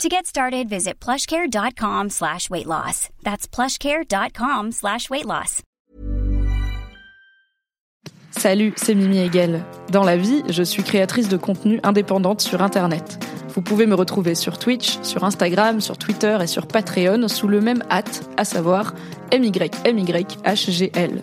To get started, visit plushcare.com slash weight loss. That's plushcare.com slash weight loss. Salut, c'est Mimi Hegel. Dans la vie, je suis créatrice de contenu indépendante sur Internet. Vous pouvez me retrouver sur Twitch, sur Instagram, sur Twitter et sur Patreon sous le même hâte, à savoir MYMYHGL.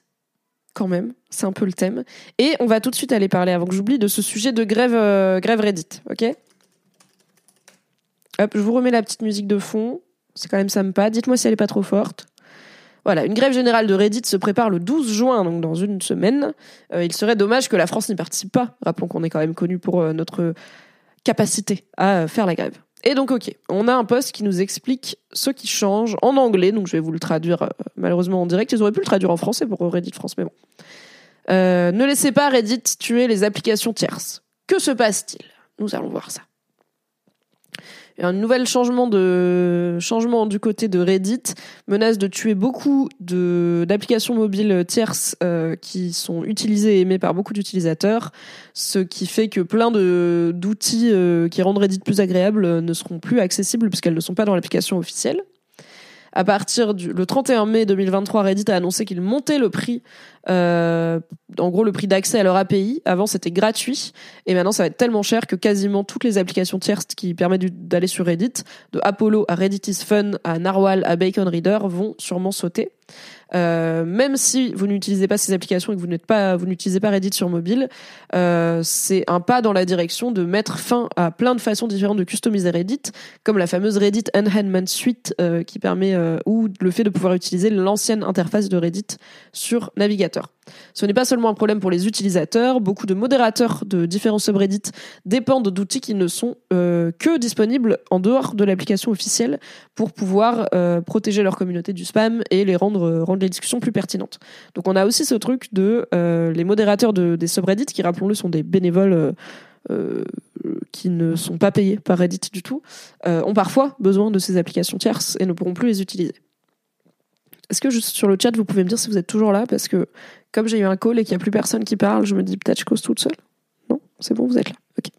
quand même, c'est un peu le thème. Et on va tout de suite aller parler, avant que j'oublie, de ce sujet de grève, euh, grève Reddit, ok? Hop, je vous remets la petite musique de fond, c'est quand même sympa, dites-moi si elle est pas trop forte. Voilà, une grève générale de Reddit se prépare le 12 juin, donc dans une semaine. Euh, il serait dommage que la France n'y participe pas. Rappelons qu'on est quand même connu pour euh, notre capacité à faire la grève. Et donc, ok, on a un post qui nous explique ce qui change en anglais, donc je vais vous le traduire euh, malheureusement en direct. Ils auraient pu le traduire en français pour Reddit France, mais bon. Euh, ne laissez pas Reddit tuer les applications tierces. Que se passe-t-il? Nous allons voir ça un nouvel changement du côté de Reddit menace de tuer beaucoup d'applications mobiles tierces euh, qui sont utilisées et aimées par beaucoup d'utilisateurs, ce qui fait que plein d'outils euh, qui rendent Reddit plus agréable ne seront plus accessibles puisqu'elles ne sont pas dans l'application officielle. À partir du le 31 mai 2023, Reddit a annoncé qu'il montait le prix, euh, en gros le prix d'accès à leur API. Avant c'était gratuit et maintenant ça va être tellement cher que quasiment toutes les applications tierces qui permettent d'aller sur Reddit, de Apollo à Reddit is Fun à Narwhal à Bacon Reader, vont sûrement sauter. Euh, même si vous n'utilisez pas ces applications et que vous n'êtes pas, vous n'utilisez pas Reddit sur mobile, euh, c'est un pas dans la direction de mettre fin à plein de façons différentes de customiser Reddit, comme la fameuse Reddit Enhancement Suite euh, qui permet ou le fait de pouvoir utiliser l'ancienne interface de Reddit sur navigateur. Ce n'est pas seulement un problème pour les utilisateurs, beaucoup de modérateurs de différents subreddits dépendent d'outils qui ne sont que disponibles en dehors de l'application officielle pour pouvoir protéger leur communauté du spam et les rendre, rendre les discussions plus pertinentes. Donc on a aussi ce truc de euh, les modérateurs de, des subreddits, qui rappelons-le sont des bénévoles euh, euh, qui ne sont pas payés par Reddit du tout, ont parfois besoin de ces applications tierces et ne pourront plus les utiliser. Est-ce que juste sur le chat, vous pouvez me dire si vous êtes toujours là? Parce que comme j'ai eu un call et qu'il n'y a plus personne qui parle, je me dis peut-être je cause toute seule. Non C'est bon, vous êtes là. Ok.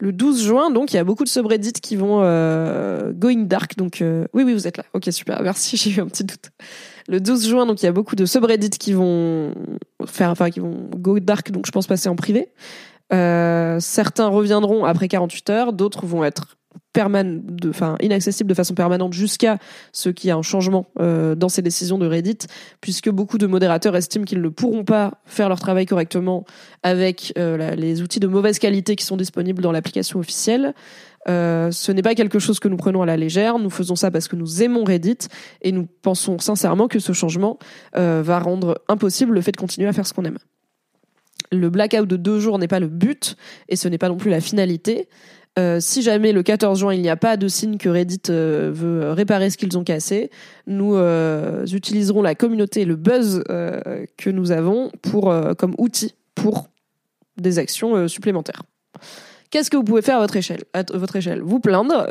Le 12 juin, donc, il y a beaucoup de subreddits qui vont euh, going dark. Donc, euh, oui, oui, vous êtes là. Ok, super. Merci. J'ai eu un petit doute. Le 12 juin, donc, il y a beaucoup de subreddits qui vont faire, enfin, qui vont go dark. Donc, je pense passer en privé. Euh, certains reviendront après 48 heures. D'autres vont être inaccessible de façon permanente jusqu'à ce qu'il y ait un changement euh, dans ces décisions de Reddit, puisque beaucoup de modérateurs estiment qu'ils ne pourront pas faire leur travail correctement avec euh, les outils de mauvaise qualité qui sont disponibles dans l'application officielle. Euh, ce n'est pas quelque chose que nous prenons à la légère. Nous faisons ça parce que nous aimons Reddit et nous pensons sincèrement que ce changement va rendre impossible le fait de continuer à faire ce qu'on aime. Le blackout de deux jours n'est pas le but et ce n'est pas non plus la finalité. Euh, si jamais le 14 juin il n'y a pas de signe que Reddit euh, veut réparer ce qu'ils ont cassé, nous euh, utiliserons la communauté le buzz que nous avons comme outil pour des actions supplémentaires. Qu'est-ce que vous pouvez faire à votre échelle, à votre échelle? Vous plaindre,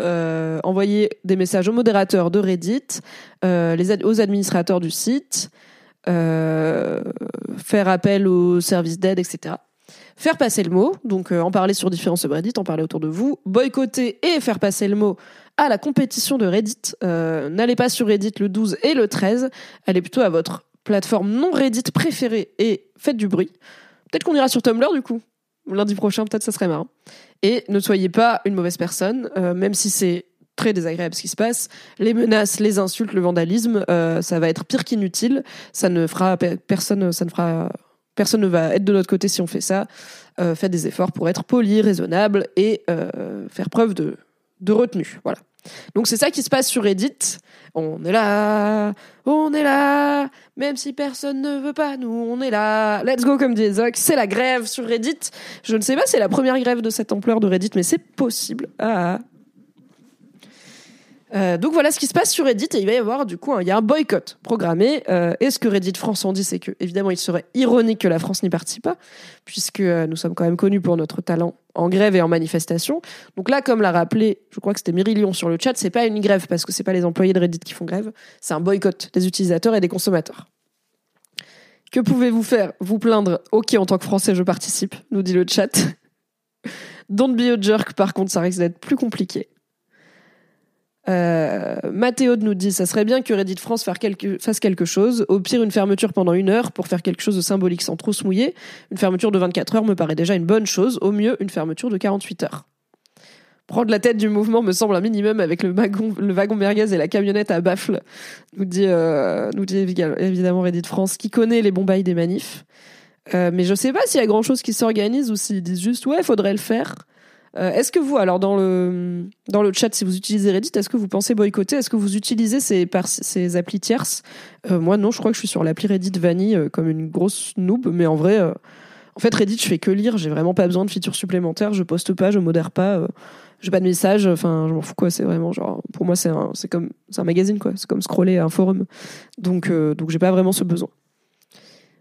envoyer des messages aux modérateurs de Reddit, aux administrateurs du site, faire appel aux services d'aide, etc faire passer le mot, donc euh, en parler sur différents subreddits, en parler autour de vous, boycotter et faire passer le mot à la compétition de Reddit. Euh, n'allez pas sur Reddit le 12 et le 13, allez plutôt à votre plateforme non Reddit préférée et faites du bruit. Peut-être qu'on ira sur Tumblr du coup. Lundi prochain, peut-être ça serait marrant. Et ne soyez pas une mauvaise personne, euh, même si c'est très désagréable ce qui se passe. Les menaces, les insultes, le vandalisme, ça va être pire qu'inutile. Ça ne fera personne, ça ne fera personne ne va être de notre côté si on fait ça. Euh, faites des efforts pour être poli, raisonnable et euh, faire preuve de, de retenue. Voilà. Donc c'est ça qui se passe sur Reddit. On est là, on est là, même si personne ne veut pas, nous on est là. Let's go comme dit Ezok. C'est la grève sur Reddit. Je ne sais pas, c'est la première grève de cette ampleur de Reddit, mais c'est possible. Ah. Euh, donc voilà ce qui se passe sur Reddit et il va y avoir du coup il y a un boycott programmé. Euh, et ce que Reddit France en dit, c'est que évidemment il serait ironique que la France n'y participe pas, puisque euh, nous sommes quand même connus pour notre talent en grève et en manifestation. Donc là, comme l'a rappelé, je crois que c'était Myri sur le chat, c'est pas une grève parce que c'est pas les employés de Reddit qui font grève, c'est un boycott des utilisateurs et des consommateurs. Que pouvez-vous faire Vous plaindre? Ok, en tant que Français, je participe, nous dit le chat. Don't be a jerk, par contre, ça risque d'être plus compliqué. Euh, nous dit ça serait bien que Reddit France fasse quelque, chose. Au pire, une fermeture pendant une heure pour faire quelque chose de symbolique sans trop se mouiller. Une fermeture de 24 heures me paraît déjà une bonne chose. Au mieux, une fermeture de 48 heures. Prendre la tête du mouvement me semble un minimum avec le wagon, le et la camionnette à baffle, nous dit, euh, évidemment Reddit France, qui connaît les bons des manifs. Euh, mais je sais pas s'il y a grand chose qui s'organise ou s'ils disent juste ouais, faudrait le faire. Euh, est-ce que vous, alors dans le, dans le chat, si vous utilisez Reddit, est-ce que vous pensez boycotter? Est-ce que vous utilisez ces, par, ces applis tierces? Euh, Moi, non, je crois que je suis sur l'appli Reddit Vanille euh, comme une grosse noob, mais en vrai, en fait, Reddit, je fais que lire, j'ai vraiment pas besoin de features supplémentaires, je poste pas, je modère pas, j'ai pas de messages, enfin, je m'en fous quoi, c'est vraiment genre, pour moi, c'est un, c'est comme, c'est un magazine quoi, c'est comme scroller un forum. Donc, donc j'ai pas vraiment ce besoin.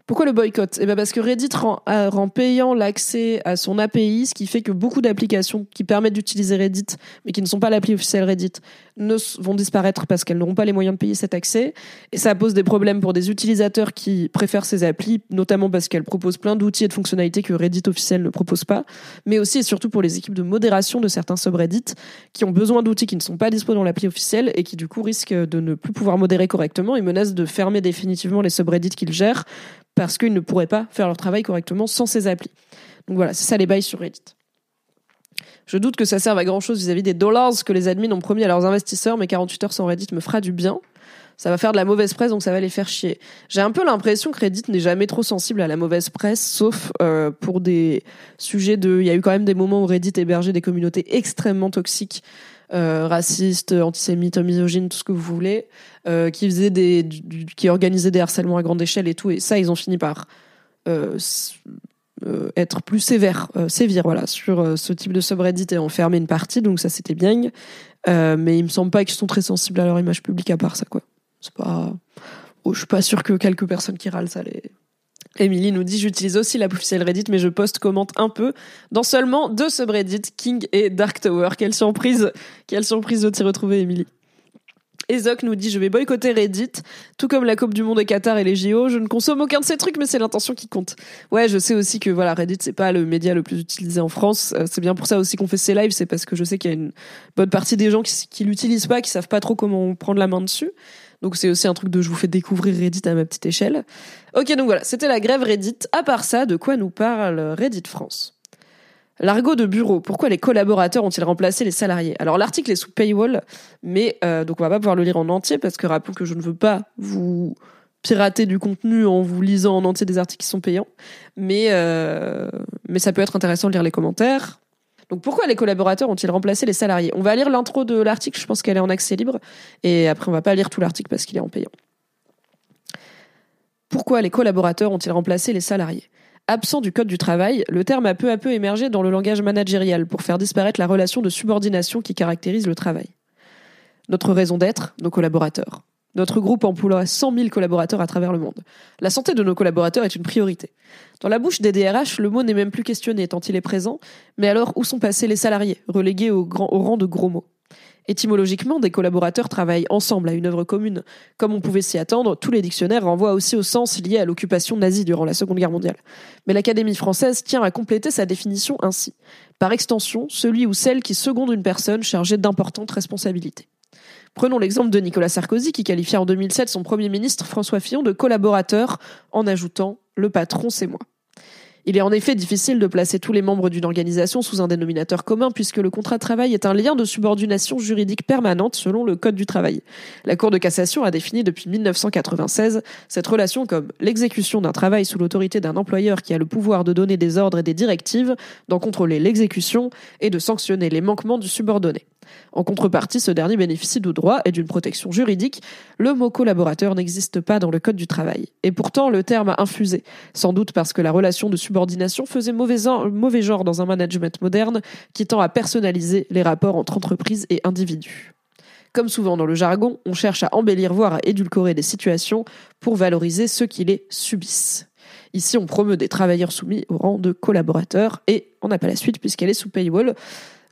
Pourquoi le boycott? Eh ben parce que Reddit rend, euh, rend payant l'accès à son API, ce qui fait que beaucoup d'applications qui permettent d'utiliser Reddit, mais qui ne sont pas l'appli officielle Reddit, ne vont disparaître parce qu'elles n'auront pas les moyens de payer cet accès. Et ça pose des problèmes pour des utilisateurs qui préfèrent ces applis, notamment parce qu'elles proposent plein d'outils et de fonctionnalités que Reddit officiel ne propose pas, mais aussi et surtout pour les équipes de modération de certains subreddits qui ont besoin d'outils qui ne sont pas disponibles dans l'appli officielle et qui du coup risquent de ne plus pouvoir modérer correctement et menacent de fermer définitivement les subreddits qu'ils gèrent parce qu'ils ne pourraient pas faire leur travail correctement sans ces applis. Donc voilà, c'est ça les bails sur Reddit. Je doute que ça serve à grand chose vis-à-vis des dollars que les admins ont promis à leurs investisseurs, mais 48 heures sans Reddit me fera du bien. Ça va faire de la mauvaise presse, donc ça va les faire chier. J'ai un peu l'impression que Reddit n'est jamais trop sensible à la mauvaise presse, sauf euh, pour des sujets de. Il y a eu quand même des moments où Reddit hébergeait des communautés extrêmement toxiques euh, racistes, antisémites, misogynes, tout ce que vous voulez, euh, qui faisaient des, qui organisaient des harcèlements à grande échelle et tout. Et ça, ils ont fini par euh être plus sévères, euh, voilà, sur euh, ce type de subreddit et enfermer une partie. Donc ça, c'était bien. mais il me semble pas qu'ils sont très sensibles à leur image publique à part ça, quoi. C'est pas. Oh, je suis pas sûr que quelques personnes qui râlent ça les Emily nous dit j'utilise aussi la officielle Reddit mais je poste commente un peu dans seulement deux subreddits King et Dark Tower. Quelle surprise, quelle surprise de t'y retrouver Emily. Ezok nous dit je vais boycotter Reddit, tout comme la Coupe du Monde et Qatar et les JO. Je ne consomme aucun de ces trucs, mais c'est l'intention qui compte. Ouais, je sais aussi que voilà Reddit c'est pas le média le plus utilisé en France. Euh, c'est bien pour ça aussi qu'on fait ces lives, c'est parce que je sais qu'il y a une bonne partie des gens qui, qui l'utilisent pas, qui savent pas trop comment prendre la main dessus. Donc c'est aussi un truc de je vous fais découvrir Reddit à ma petite échelle. Ok, donc voilà, c'était la grève Reddit. À part ça, de quoi nous parle Reddit France? L'argot de bureau. Pourquoi les collaborateurs ont-ils remplacé les salariés? Alors l'article est sous paywall, mais euh, donc on va pas pouvoir le lire en entier parce que rappelons que je ne veux pas vous pirater du contenu en vous lisant en entier des articles qui sont payants, mais euh, mais ça peut être intéressant de lire les commentaires. Donc pourquoi les collaborateurs ont-ils remplacé les salariés? On va lire l'intro de l'article, je pense qu'elle est en accès libre, et après on va pas lire tout l'article parce qu'il est en payant. Pourquoi les collaborateurs ont-ils remplacé les salariés? Absent du code du travail, le terme a peu à peu émergé dans le langage managérial pour faire disparaître la relation de subordination qui caractérise le travail. Notre raison d'être, nos collaborateurs. Notre groupe emploie 100 000 collaborateurs à travers le monde. La santé de nos collaborateurs est une priorité. Dans la bouche des DRH, le mot n'est même plus questionné tant il est présent, mais alors où sont passés les salariés, relégués au, au rang de gros mots? Étymologiquement, des collaborateurs travaillent ensemble à une œuvre commune. Comme on pouvait s'y attendre, tous les dictionnaires renvoient aussi au sens lié à l'occupation nazie durant la Seconde Guerre mondiale. Mais l'Académie française tient à compléter sa définition ainsi. Par extension, celui ou celle qui seconde une personne chargée d'importantes responsabilités. Prenons l'exemple de Nicolas Sarkozy qui qualifia en 2007 son Premier ministre François Fillon de collaborateur en ajoutant ⁇ Le patron, c'est moi ⁇ Il est en effet difficile de placer tous les membres d'une organisation sous un dénominateur commun puisque le contrat de travail est un lien de subordination juridique permanente selon le Code du travail. La Cour de cassation a défini depuis 1996 cette relation comme l'exécution d'un travail sous l'autorité d'un employeur qui a le pouvoir de donner des ordres et des directives, d'en contrôler l'exécution et de sanctionner les manquements du subordonné. En contrepartie, ce dernier bénéficie de droits et d'une protection juridique. Le mot collaborateur n'existe pas dans le Code du travail. Et pourtant, le terme a infusé, sans doute parce que la relation de subordination faisait mauvais, genre dans un management moderne qui tend à personnaliser les rapports entre entreprises et individus. Comme souvent dans le jargon, on cherche à embellir, voire à édulcorer des situations pour valoriser ceux qui les subissent. Ici, on promeut des travailleurs soumis au rang de collaborateurs et on n'a pas la suite puisqu'elle est sous paywall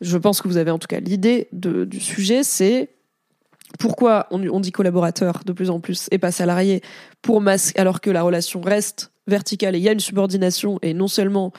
je pense que vous avez en tout cas l'idée du sujet, c'est pourquoi on, dit collaborateur de plus en plus et pas salarié pour masque alors que la relation reste verticale et il y a une subordination et non seulement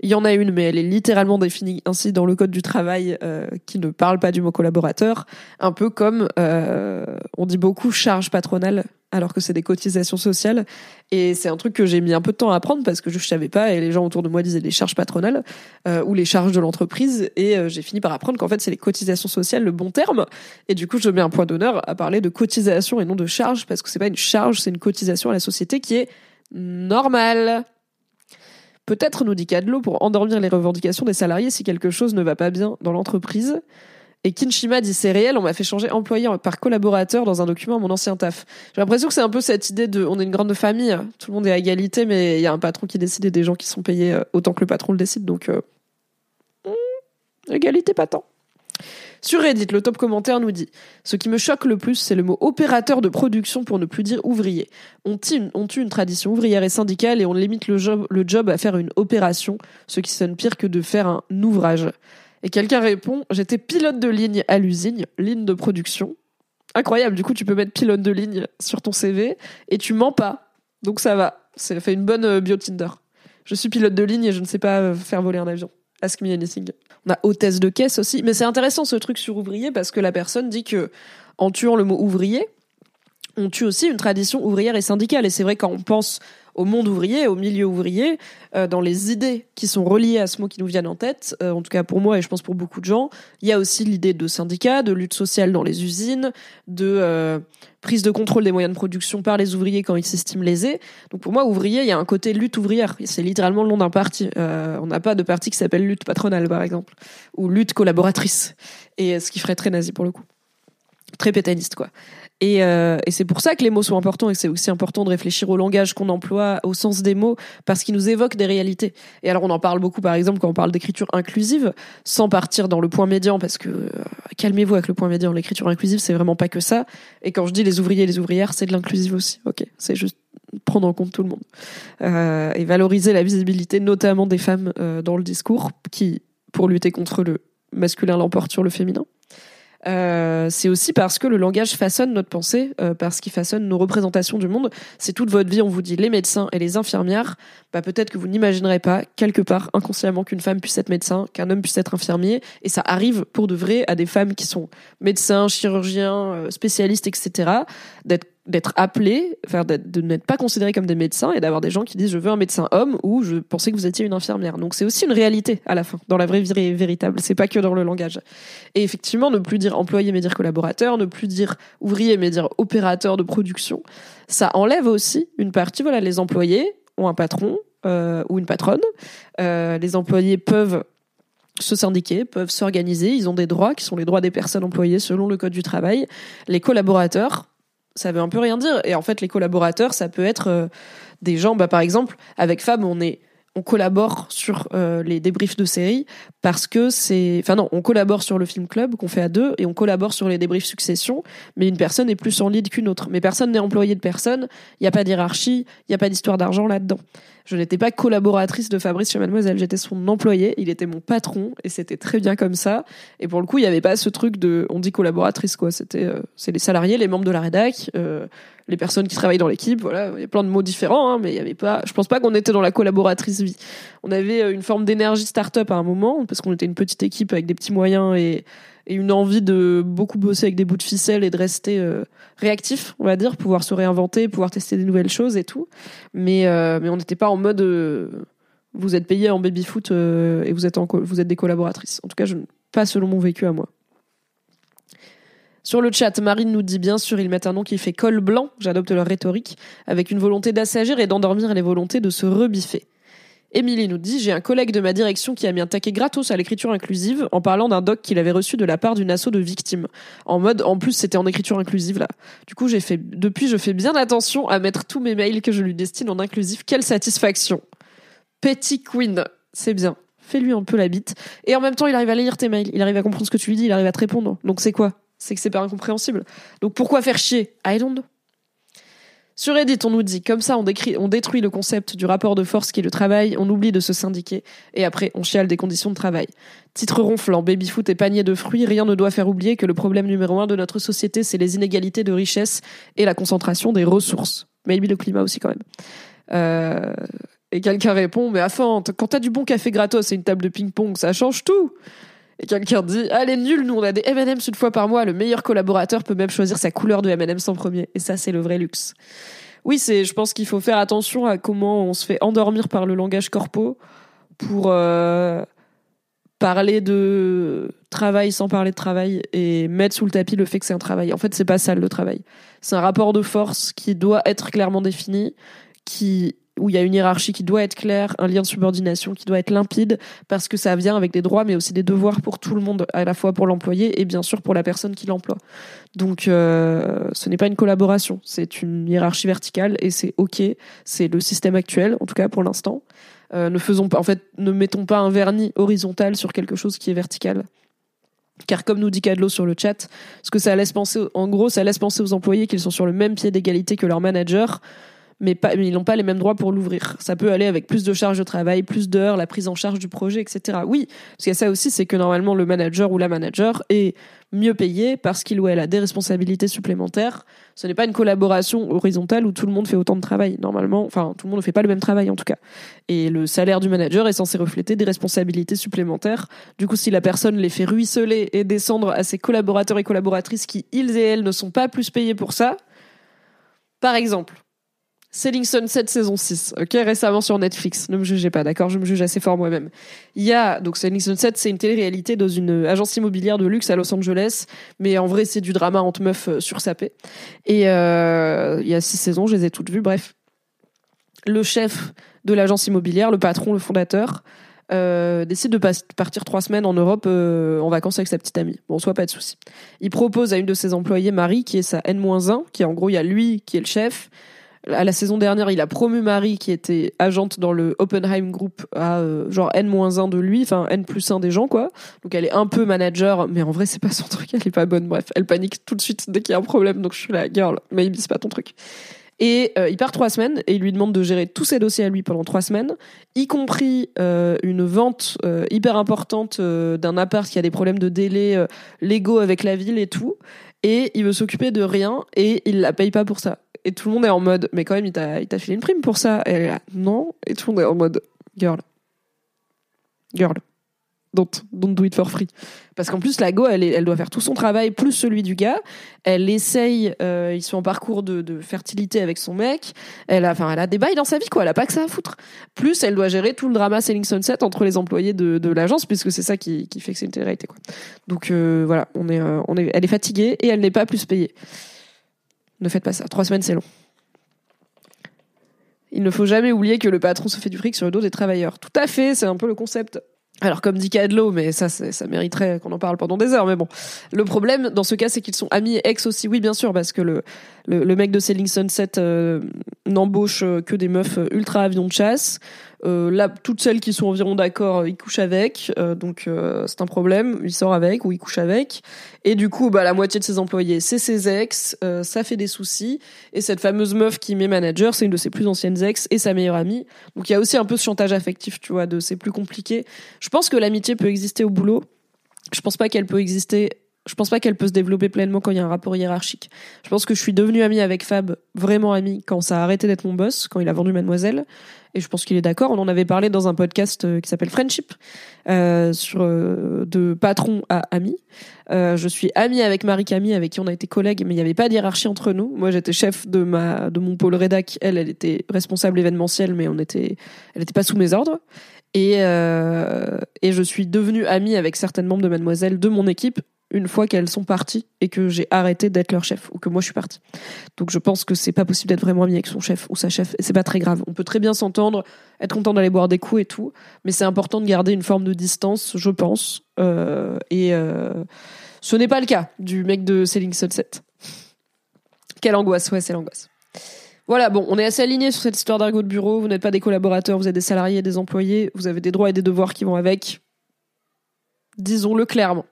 il y en a une, mais elle est littéralement définie ainsi dans le code du travail euh, qui ne parle pas du mot collaborateur, un peu comme euh, on dit beaucoup charge patronale alors que c'est des cotisations sociales. Et c'est un truc que j'ai mis un peu de temps à apprendre parce que je ne savais pas et les gens autour de moi disaient les charges patronales euh, ou les charges de l'entreprise. Et j'ai fini par apprendre qu'en fait c'est les cotisations sociales le bon terme. Et du coup je mets un point d'honneur à parler de cotisation et non de charge parce que c'est pas une charge, c'est une cotisation à la société qui est normale. Peut-être, nous dit Cadlo, pour endormir les revendications des salariés si quelque chose ne va pas bien dans l'entreprise. Et Kinshima dit c'est réel, on m'a fait changer employé par collaborateur dans un document à mon ancien taf. J'ai l'impression que c'est un peu cette idée de on est une grande famille, tout le monde est à égalité, mais il y a un patron qui décide et des gens qui sont payés euh, autant que le patron le décide, donc euh, hmm, égalité pas tant. Sur Reddit, le top commentaire nous dit Ce qui me choque le plus, c'est le mot opérateur de production pour ne plus dire ouvrier. On tue, une, on une tradition ouvrière et syndicale et on limite le job, le job à faire une opération, ce qui sonne pire que de faire un ouvrage. Et quelqu'un répond J'étais pilote de ligne à l'usine, ligne de production. Incroyable, du coup, tu peux mettre pilote de ligne sur ton CV et tu mens pas. Donc ça va. Ça fait une bonne euh, bio Tinder. Je suis pilote de ligne et je ne sais pas euh, faire voler un avion. Ask me anything. On a hôtesse de caisse aussi. Mais c'est intéressant ce truc sur ouvrier parce que la personne dit que en tuant le mot ouvrier, on tue aussi une tradition ouvrière et syndicale. Et c'est vrai quand on pense au monde ouvrier, au milieu ouvrier, euh, dans les idées qui sont reliées à ce mot qui nous viennent en tête, euh, en tout cas pour moi et je pense pour beaucoup de gens, il y a aussi l'idée de syndicat, de lutte sociale dans les usines, de euh, prise de contrôle des moyens de production par les ouvriers quand ils s'estiment lésés. Donc pour moi, ouvrier, il y a un côté lutte ouvrière. C'est littéralement le nom d'un parti. on n'a pas de parti qui s'appelle lutte patronale, par exemple, ou lutte collaboratrice. Et ce qui ferait très nazi pour le coup. Très pétaniste, quoi. Euh, et, c'est pour ça que les mots sont importants et c'est aussi important de réfléchir au langage qu'on emploie, au sens des mots, parce qu'ils nous évoquent des réalités. Et alors on en parle beaucoup, par exemple, quand on parle d'écriture inclusive, sans partir dans le point médian, parce que euh, calmez-vous avec le point médian. L'écriture inclusive, c'est vraiment pas que ça. Et quand je dis les ouvriers et les ouvrières, c'est de l'inclusive aussi. Ok, c'est juste prendre en compte tout le monde euh, et valoriser la visibilité, notamment des femmes dans le discours, qui, pour lutter contre le masculin, l'emporte sur le féminin. Euh, c'est aussi parce que le langage façonne notre pensée, euh, parce qu'il façonne nos représentations du monde. C'est toute votre vie, on vous dit les médecins et les infirmières. Bah, peut-être que vous n'imaginerez pas, quelque part, inconsciemment, qu'une femme puisse être médecin, qu'un homme puisse être infirmier. Et ça arrive pour de vrai à des femmes qui sont médecins, chirurgiens, euh, spécialistes, etc., d'être d'être appelé, enfin de n'être pas considéré comme des médecins et d'avoir des gens qui disent je veux un médecin homme ou je pensais que vous étiez une infirmière. Donc c'est aussi une réalité à la fin, dans la vraie vie véritable. C'est pas que dans le langage. Et effectivement, ne plus dire employé mais dire collaborateur, ne plus dire ouvrier mais dire opérateur de production, ça enlève aussi une partie. Voilà, les employés ont un patron euh, ou une patronne. Euh, les employés peuvent se syndiquer, peuvent s'organiser, ils ont des droits qui sont les droits des personnes employées selon le code du travail. Les collaborateurs ça veut un peu rien dire. Et en fait, les collaborateurs, ça peut être euh, des gens, bah, par exemple, avec Fab, on est on collabore sur euh, les débriefs de série parce que c'est enfin non on collabore sur le film club qu'on fait à deux et on collabore sur les débriefs succession mais une personne est plus en lead qu'une autre mais personne n'est employé de personne il n'y a pas d'hierarchie il n'y a pas d'histoire d'argent là-dedans je n'étais pas collaboratrice de Fabrice chez Mademoiselle, j'étais son employé, il était mon patron et c'était très bien comme ça. Et pour le coup, il n'y avait pas ce truc de, on dit collaboratrice quoi. C'était, euh, c'est les salariés, les membres de la rédac, euh, les personnes qui travaillent dans l'équipe. Voilà, il y a plein de mots différents, hein, mais il y avait pas. Je pense pas qu'on était dans la collaboratrice vie. On avait euh, une forme d'énergie start-up à un moment parce qu'on était une petite équipe avec des petits moyens et une envie de beaucoup bosser avec des bouts de ficelle et de rester euh, réactif, on va dire, pouvoir se réinventer, pouvoir tester des nouvelles choses et tout. Mais, euh, mais on n'était pas en mode. Vous êtes payé en baby-foot et vous êtes des collaboratrices. En tout cas, je, pas selon mon vécu à moi. Sur le chat, Marine nous dit bien sûr, ils mettent un nom qui fait col blanc, j'adopte leur rhétorique, avec une volonté d'assagir et d'endormir les volontés de se rebiffer. Émilie nous dit J'ai un collègue de ma direction qui a mis un taquet gratos à l'écriture inclusive en parlant d'un doc qu'il avait reçu de la part d'une asso de victimes. En mode, en plus, c'était en écriture inclusive là. Du coup, j'ai fait, depuis, je fais bien attention à mettre tous mes mails que je lui destine en inclusif. Quelle satisfaction Petit Queen, c'est bien. Fais-lui un peu la bite. Et en même temps, il arrive à lire tes mails, il arrive à comprendre ce que tu lui dis, il arrive à te répondre. Donc c'est quoi? C'est que c'est pas incompréhensible. Donc pourquoi faire chier? I don't. Sur Reddit, on nous dit, comme ça, on, détruit le concept du rapport de force qui est le travail, on oublie de se syndiquer, et après, on chiale des conditions de travail. Titre ronflant, baby-foot et panier de fruits, rien ne doit faire oublier que le problème numéro un de notre société, c'est les inégalités de richesse et la concentration des ressources. Maybe le climat aussi, quand même. Euh, et quelqu'un répond, mais enfin, quand t'as du bon café gratos et une table de ping-pong, ça change tout. Quelqu'un dit, allez, nul, nous on a des M&M's une fois par mois, le meilleur collaborateur peut même choisir sa couleur de M&M's en premier. Et ça, c'est le vrai luxe. Oui, c'est, je pense qu'il faut faire attention à comment on se fait endormir par le langage corpo pour euh, parler de travail sans parler de travail et mettre sous le tapis le fait que c'est un travail. En fait, c'est pas ça le travail. C'est un rapport de force qui doit être clairement défini, qui où il y a une hiérarchie qui doit être claire, un lien de subordination qui doit être limpide, parce que ça vient avec des droits, mais aussi des devoirs pour tout le monde, à la fois pour l'employé et bien sûr pour la personne qui l'emploie. Donc, euh, ce n'est pas une collaboration, c'est une hiérarchie verticale et c'est ok, c'est le système actuel, en tout cas pour l'instant. Euh, ne faisons pas, en fait, ne mettons pas un vernis horizontal sur quelque chose qui est vertical. Car comme nous dit Cadlo sur le chat, ce que ça laisse penser, en gros, ça laisse penser aux employés qu'ils sont sur le même pied d'égalité que leur manager, mais, ils n'ont pas les mêmes droits pour l'ouvrir. Ça peut aller avec plus de charges de travail, plus d'heures, la prise en charge du projet, etc. Oui, parce qu'il y a ça aussi, c'est que normalement le manager ou la manager est mieux payé parce qu'il ou elle a des responsabilités supplémentaires. Ce n'est pas une collaboration horizontale où tout le monde fait autant de travail. Normalement, enfin, tout le monde ne fait pas le même travail en tout cas. Et le salaire du manager est censé refléter des responsabilités supplémentaires. Du coup, si la personne les fait ruisseler et descendre à ses collaborateurs et collaboratrices qui, ils et elles, ne sont pas plus payés pour ça, par exemple, Selling Sunset saison 6, ok, récemment sur Netflix. Ne me jugez pas, d'accord? Je me juge assez fort moi-même. Il y a, donc Selling Sunset, c'est une télé-réalité dans une agence immobilière de luxe à Los Angeles, mais en vrai, c'est du drama entre meufs euh, sursapées. Et euh, il y a six saisons, je les ai toutes vues, bref. Le chef de l'agence immobilière, le patron, le fondateur, euh, décide de partir trois semaines en Europe euh, en vacances avec sa petite amie. Bon, soit pas de souci. Il propose à une de ses employées, Marie, qui est sa N-1, qui en gros, il y a lui qui est le chef, à la saison dernière, il a promu Marie, qui était agente dans le Oppenheim Group, à euh, genre N-1 de lui, enfin N plus 1 des gens, quoi. Donc elle est un peu manager, mais en vrai, c'est pas son truc, elle est pas bonne. Bref, elle panique tout de suite dès qu'il y a un problème, donc je suis la girl, mais c'est pas ton truc. Et euh, il part trois semaines et il lui demande de gérer tous ses dossiers à lui pendant trois semaines, y compris euh, une vente hyper importante d'un appart qui a des problèmes de délai légaux avec la ville et tout. Et il veut s'occuper de rien et il la paye pas pour ça. Et tout le monde est en mode, mais quand même, il t'a il t'a filé une prime pour ça. Et elle est là, non. Et tout le monde est en mode, girl. Girl. Don't, don't do it for free. Parce qu'en plus, la go, elle, elle doit faire tout son travail, plus celui du gars. Elle essaye, euh, ils sont en parcours de, fertilité avec son mec. Elle a, enfin, elle a des bails dans sa vie, quoi. Elle a pas que ça à foutre. Plus, elle doit gérer tout le drama Selling Sunset entre les employés de, de l'agence, puisque c'est ça qui, qui fait que c'est une télé-réalité, quoi. Donc, euh, voilà, on est, euh, on est, elle est fatiguée et elle n'est pas plus payée. Ne faites pas ça. Trois semaines, c'est long. Il ne faut jamais oublier que le patron se fait du fric sur le dos des travailleurs. Tout à fait, c'est un peu le concept. Alors comme dit Cadlo, mais ça, ça mériterait qu'on en parle pendant des heures. Mais bon, le problème dans ce cas, c'est qu'ils sont amis et ex aussi. Oui, bien sûr, parce que le le, mec de Selling Sunset euh, n'embauche que des meufs euh, ultra avions de chasse. Euh, là, toutes celles qui sont environ d'accord, euh, il couche avec. Euh, donc c'est un problème. Il sort avec ou il couche avec. Et du coup, bah la moitié de ses employés, c'est ses ex. Ça fait des soucis. Et cette fameuse meuf qui met manager, c'est une de ses plus anciennes ex et sa meilleure amie. Donc il y a aussi un peu ce chantage affectif, tu vois, de c'est plus compliqué. Je pense que l'amitié peut exister au boulot. Je pense pas qu'elle peut exister Je pense pas qu'elle peut se développer pleinement quand il y a un rapport hiérarchique. Je pense que je suis devenue amie avec Fab, vraiment amie, quand ça a arrêté d'être mon boss, quand il a vendu Mademoiselle. Et je pense qu'il est d'accord. On en avait parlé dans un podcast euh, qui s'appelle Friendship, euh, sur euh, de patron à ami. Euh, je suis amie avec Marie Camille, avec qui on a été collègues, mais il n'y avait pas de hiérarchie entre nous. Moi, j'étais chef de ma de mon pôle rédac. Elle, elle était responsable événementiel, mais on était, elle n'était pas sous mes ordres. Et, euh, et je suis devenue amie avec certains membres de Mademoiselle de mon équipe une fois qu'elles sont parties et que j'ai arrêté d'être leur chef ou que moi je suis partie. Donc je pense que c'est pas possible d'être vraiment ami avec son chef ou sa chef et c'est pas très grave. On peut très bien s'entendre, être content d'aller boire des coups et tout, mais c'est important de garder une forme de distance, je pense. Euh, et euh, ce n'est pas le cas du mec de Selling Sunset. Quelle angoisse, ouais, c'est l'angoisse. Voilà, bon, on est assez alignés sur cette histoire d'argot de bureau. Vous n'êtes pas des collaborateurs, vous êtes des salariés des employés. Vous avez des droits et des devoirs qui vont avec. Disons-le clairement.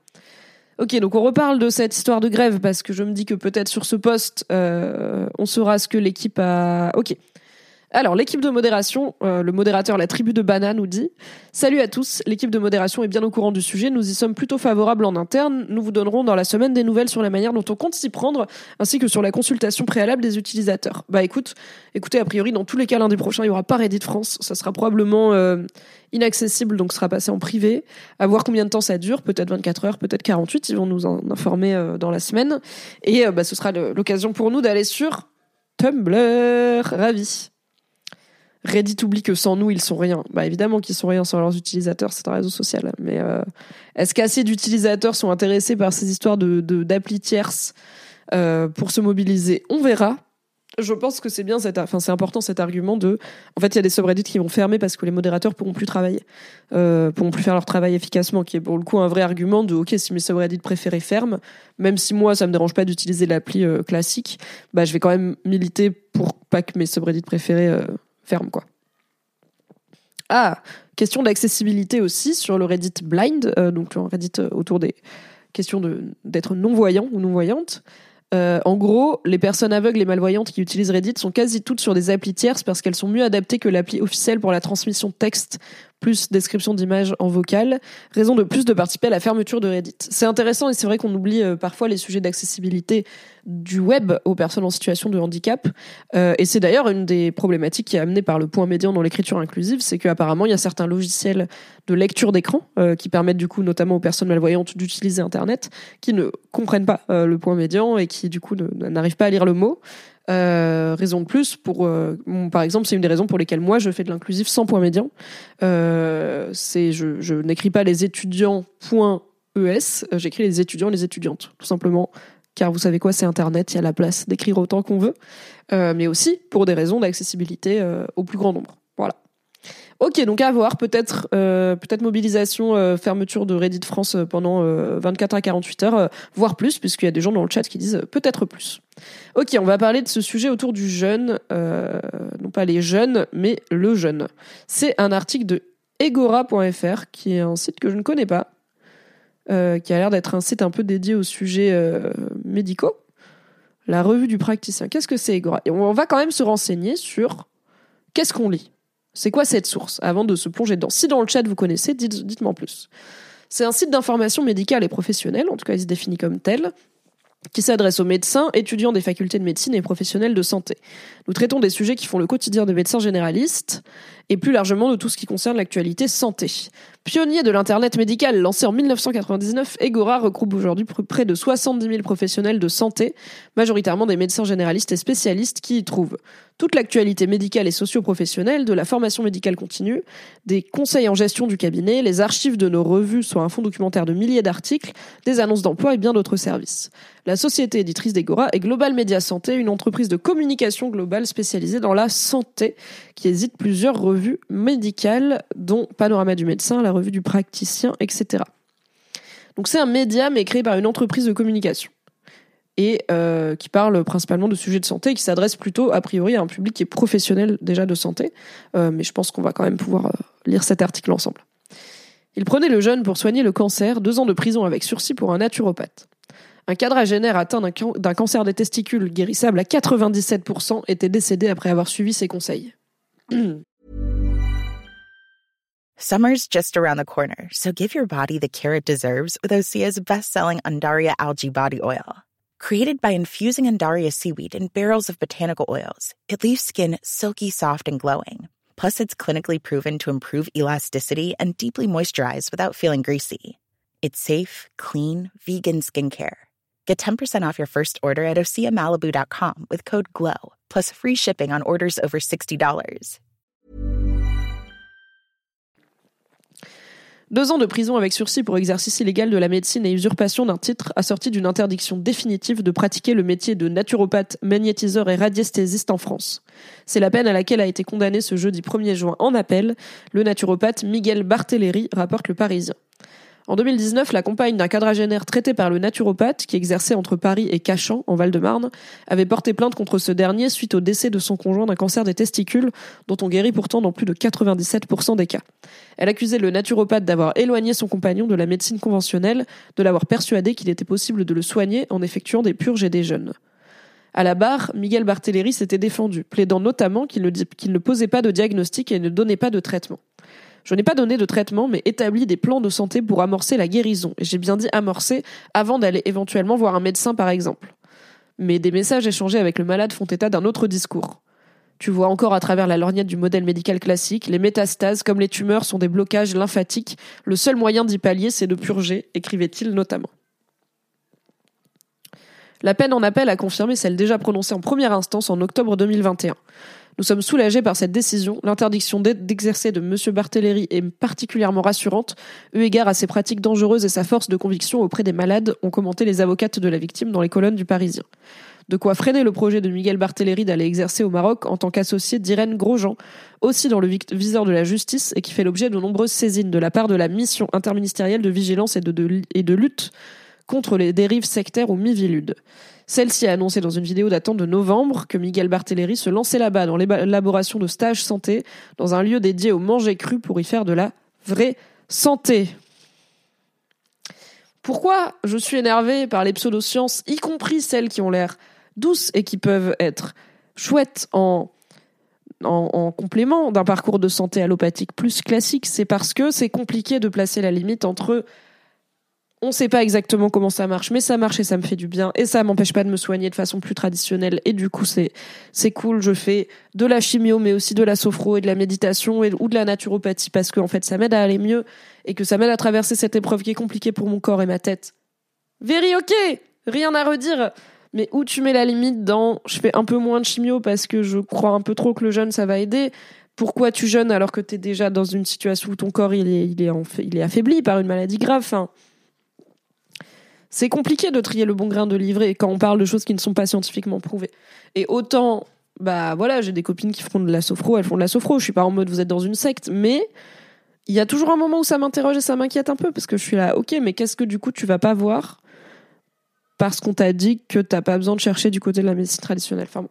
Ok, donc on reparle de cette histoire de grève parce que je me dis que peut-être sur ce poste, euh, on saura ce que l'équipe a. Ok. Alors, l'équipe de modération, euh, le modérateur La Tribu de Banane nous dit Salut à tous, l'équipe de modération est bien au courant du sujet, nous y sommes plutôt favorables en interne. Nous vous donnerons dans la semaine des nouvelles sur la manière dont on compte s'y prendre, ainsi que sur la consultation préalable des utilisateurs. Bah écoute, écoutez, a priori, dans tous les cas, lundi prochain, il y aura pas Reddit France, ça sera probablement euh, inaccessible, donc sera passé en privé. À voir combien de temps ça dure, peut-être 24 heures, peut-être 48, ils vont nous en informer euh, dans la semaine. Et euh, bah, ce sera l'occasion pour nous d'aller sur Tumblr. Ravi. Reddit oublie que sans nous, ils sont rien. Bah évidemment qu'ils sont rien sans leurs utilisateurs, c'est un réseau social. Mais euh, est-ce qu'assez d'utilisateurs sont intéressés par ces histoires de d'appli tierces euh, pour se mobiliser? On verra. Je pense que c'est bien, cet, enfin c'est important cet argument de, en fait il y a des subreddits qui vont fermer parce que les modérateurs pourront plus travailler, euh, pourront plus faire leur travail efficacement, qui est pour le coup un vrai argument de, ok si mes subreddits préférés ferment, même si moi ça me dérange pas d'utiliser l'appli euh, classique, bah je vais quand même militer pour pas que mes subreddits préférés Ah, question d'accessibilité aussi sur le Reddit Blind, euh, donc le Reddit euh, autour des questions d'être non voyant ou non voyante. Euh, en gros, les personnes aveugles et malvoyantes qui utilisent Reddit sont quasi toutes sur des applis tierces parce qu'elles sont mieux adaptées que l'appli officielle pour la transmission texte plus description d'images en vocal, raison de plus de participer à la fermeture de Reddit. C'est intéressant et c'est vrai qu'on oublie euh, parfois les sujets d'accessibilité du web aux personnes en situation de handicap. Euh, et c'est d'ailleurs une des problématiques qui est amenée par le point médian dans l'écriture inclusive, c'est qu'apparemment il y a certains logiciels de lecture d'écran euh, qui permettent du coup notamment aux personnes malvoyantes d'utiliser Internet, qui ne comprennent pas le point médian et qui du coup n'arrivent pas à lire le mot. Euh, raison de plus pour, euh, par exemple, c'est une des raisons pour lesquelles moi je fais de l'inclusif sans point médian. Euh, c'est je, n'écris pas les étudiants ES, j'écris les étudiants et les étudiantes, tout simplement. Car vous savez quoi, c'est Internet, il y a la place d'écrire autant qu'on veut, mais aussi pour des raisons d'accessibilité au plus grand nombre. Voilà. Ok, donc à voir, peut-être euh, peut-être mobilisation, euh, fermeture de Reddit France euh, pendant euh, 24 à 48 heures, voire plus, puisqu'il y a des gens dans le chat qui disent peut-être plus. Ok, on va parler de ce sujet autour du jeune, euh, non pas les jeunes, mais le jeune. C'est un article de egora.fr, qui est un site que je ne connais pas, qui a l'air d'être un site un peu dédié aux sujets médicaux. La revue du praticien. Qu'est-ce que c'est Egora? Et on va quand même se renseigner sur qu'est-ce qu'on lit. C'est quoi cette source Avant de se plonger dedans? Si dans le chat vous connaissez, dites- dites-moi plus. C'est un site d'information médicale et professionnelle, en tout cas il se définit comme tel, qui s'adresse aux médecins, étudiants des facultés de médecine et professionnels de santé. Nous traitons des sujets qui font le quotidien des médecins généralistes et plus largement de tout ce qui concerne l'actualité santé. Pionnier de l'Internet médical lancé en 1999, Egora regroupe aujourd'hui pr- près de 70 000 professionnels de santé, majoritairement des médecins généralistes et spécialistes qui y trouvent toute l'actualité médicale et socio-professionnelle, de la formation médicale continue, des conseils en gestion du cabinet, les archives de nos revues, soit un fonds documentaire de milliers d'articles, des annonces d'emploi et bien d'autres services. La société éditrice d'Egora est Global Media Santé, une entreprise de communication globale spécialisée dans la santé, qui édite plusieurs revues médicales, dont Panorama du médecin, la revue du praticien, etc. Donc c'est un média, mais créé par une entreprise de communication. Et euh, qui parle principalement de sujets de santé, qui s'adresse plutôt, a priori, à un public qui est professionnel déjà de santé. Euh, mais je pense qu'on va quand même pouvoir euh, lire cet article ensemble. Il prenait le jeune pour soigner le cancer, deux ans de prison avec sursis pour un naturopathe. Un quadragénaire atteint d'un can- d'un cancer des testicules guérissable à 97% était décédé après avoir suivi ses conseils. Summer's just around the corner, so give your body the care it deserves with Osea's best-selling Undaria algae body oil. Created by infusing Undaria seaweed in barrels of botanical oils, it leaves skin silky soft and glowing. Plus, it's clinically proven to improve elasticity and deeply moisturize without feeling greasy. It's safe, clean, vegan skincare. Get 10% off your first order at OseaMalibu.com with code GLOW, plus free shipping on orders over $60. Deux ans de prison avec sursis pour exercice illégal de la médecine et usurpation d'un titre assorti d'une interdiction définitive de pratiquer le métier de naturopathe, magnétiseur et radiesthésiste en France. C'est la peine à laquelle a été condamné ce jeudi 1er juin en appel le naturopathe Miguel Barthéléry, rapporte le Parisien. En 2019, la compagne d'un quadragénaire traité par le naturopathe, qui exerçait entre Paris et Cachan, en Val-de-Marne, avait porté plainte contre ce dernier suite au décès de son conjoint d'un cancer des testicules, dont on guérit pourtant dans plus de 97% des cas. Elle accusait le naturopathe d'avoir éloigné son compagnon de la médecine conventionnelle, de l'avoir persuadé qu'il était possible de le soigner en effectuant des purges et des jeûnes. À la barre, Miguel Barthéléry s'était défendu, plaidant notamment qu'il ne, qu'il ne posait pas de diagnostic et ne donnait pas de traitement. Je n'ai pas donné de traitement, mais établi des plans de santé pour amorcer la guérison. Et j'ai bien dit amorcer avant d'aller éventuellement voir un médecin, par exemple. Mais des messages échangés avec le malade font état d'un autre discours. Tu vois encore à travers la lorgnette du modèle médical classique, les métastases comme les tumeurs sont des blocages lymphatiques. Le seul moyen d'y pallier, c'est de purger, écrivait-il notamment. La peine en appel a confirmé celle déjà prononcée en première instance en octobre 2021. Nous sommes soulagés par cette décision. L'interdiction d'exercer de M. Barthéléry est particulièrement rassurante, eu égard à ses pratiques dangereuses et sa force de conviction auprès des malades, ont commenté les avocates de la victime dans les colonnes du Parisien. De quoi freiner le projet de Miguel Barthéléry d'aller exercer au Maroc en tant qu'associé d'Irène Grosjean, aussi dans le viseur de la justice et qui fait l'objet de nombreuses saisines de la part de la mission interministérielle de vigilance et de, et de lutte contre les dérives sectaires ou Miviludes. Celle-ci a annoncé dans une vidéo datant de novembre que Miguel Barthéléry se lançait là-bas dans l'élaboration de stages santé dans un lieu dédié au manger cru pour y faire de la vraie santé. Pourquoi je suis énervée par les pseudosciences, y compris celles qui ont l'air douces et qui peuvent être chouettes en, en, en complément d'un parcours de santé allopathique plus classique C'est parce que c'est compliqué de placer la limite entre on sait pas exactement comment ça marche, mais ça marche et ça me fait du bien et ça m'empêche pas de me soigner de façon plus traditionnelle et du coup c'est c'est cool. Je fais de la chimio, mais aussi de la sophro et de la méditation et, ou de la naturopathie parce que en fait ça m'aide à aller mieux et que ça m'aide à traverser cette épreuve qui est compliquée pour mon corps et ma tête. Very ok, rien à redire. Mais où tu mets la limite dans je fais un peu moins de chimio parce que je crois un peu trop que le jeûne ça va aider? Pourquoi tu jeûnes alors que tu es déjà dans une situation où ton corps il est, il est, il est affaibli par une maladie grave enfin, c'est compliqué de trier le bon grain de livret quand on parle de choses qui ne sont pas scientifiquement prouvées. Et autant, bah voilà, j'ai des copines qui font de la sophro, elles font de la sophro. Je suis pas en mode vous êtes dans une secte, mais il y a toujours un moment où ça m'interroge et ça m'inquiète un peu parce que je suis là, ok, mais qu'est-ce que du coup tu vas pas voir parce qu'on t'a dit que t'as pas besoin de chercher du côté de la médecine traditionnelle? Enfin.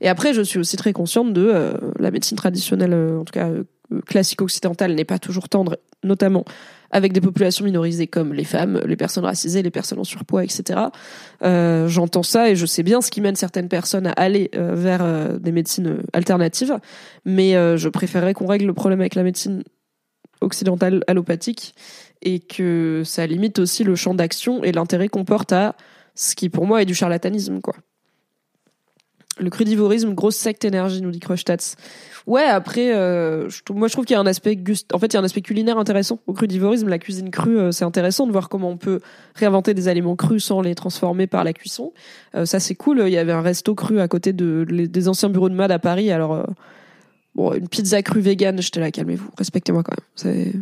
Et après, je suis aussi très consciente de euh, la médecine traditionnelle, euh, en tout cas euh, classique occidentale, n'est pas toujours tendre, notamment avec des populations minorisées comme les femmes, les personnes racisées, les personnes en surpoids, etc. Euh, J'entends ça et je sais bien ce qui mène certaines personnes à aller euh, vers euh, des médecines alternatives, mais je préférerais qu'on règle le problème avec la médecine occidentale allopathique et que ça limite aussi le champ d'action et l'intérêt qu'on porte à ce qui pour moi est du charlatanisme, quoi. Le crudivorisme, grosse secte énergie, nous dit Crushtats. Ouais, après, euh, moi je trouve qu'il y a un aspect en fait, il y a un aspect culinaire intéressant au crudivorisme. La cuisine crue, euh, c'est intéressant de voir comment on peut réinventer des aliments crus sans les transformer par la cuisson. Euh, ça, c'est cool. Il y avait un resto cru à côté de, des anciens bureaux de mode à Paris. Alors, bon, une pizza crue vegan, j'étais là, calmez-vous, respectez-moi quand même. C'est,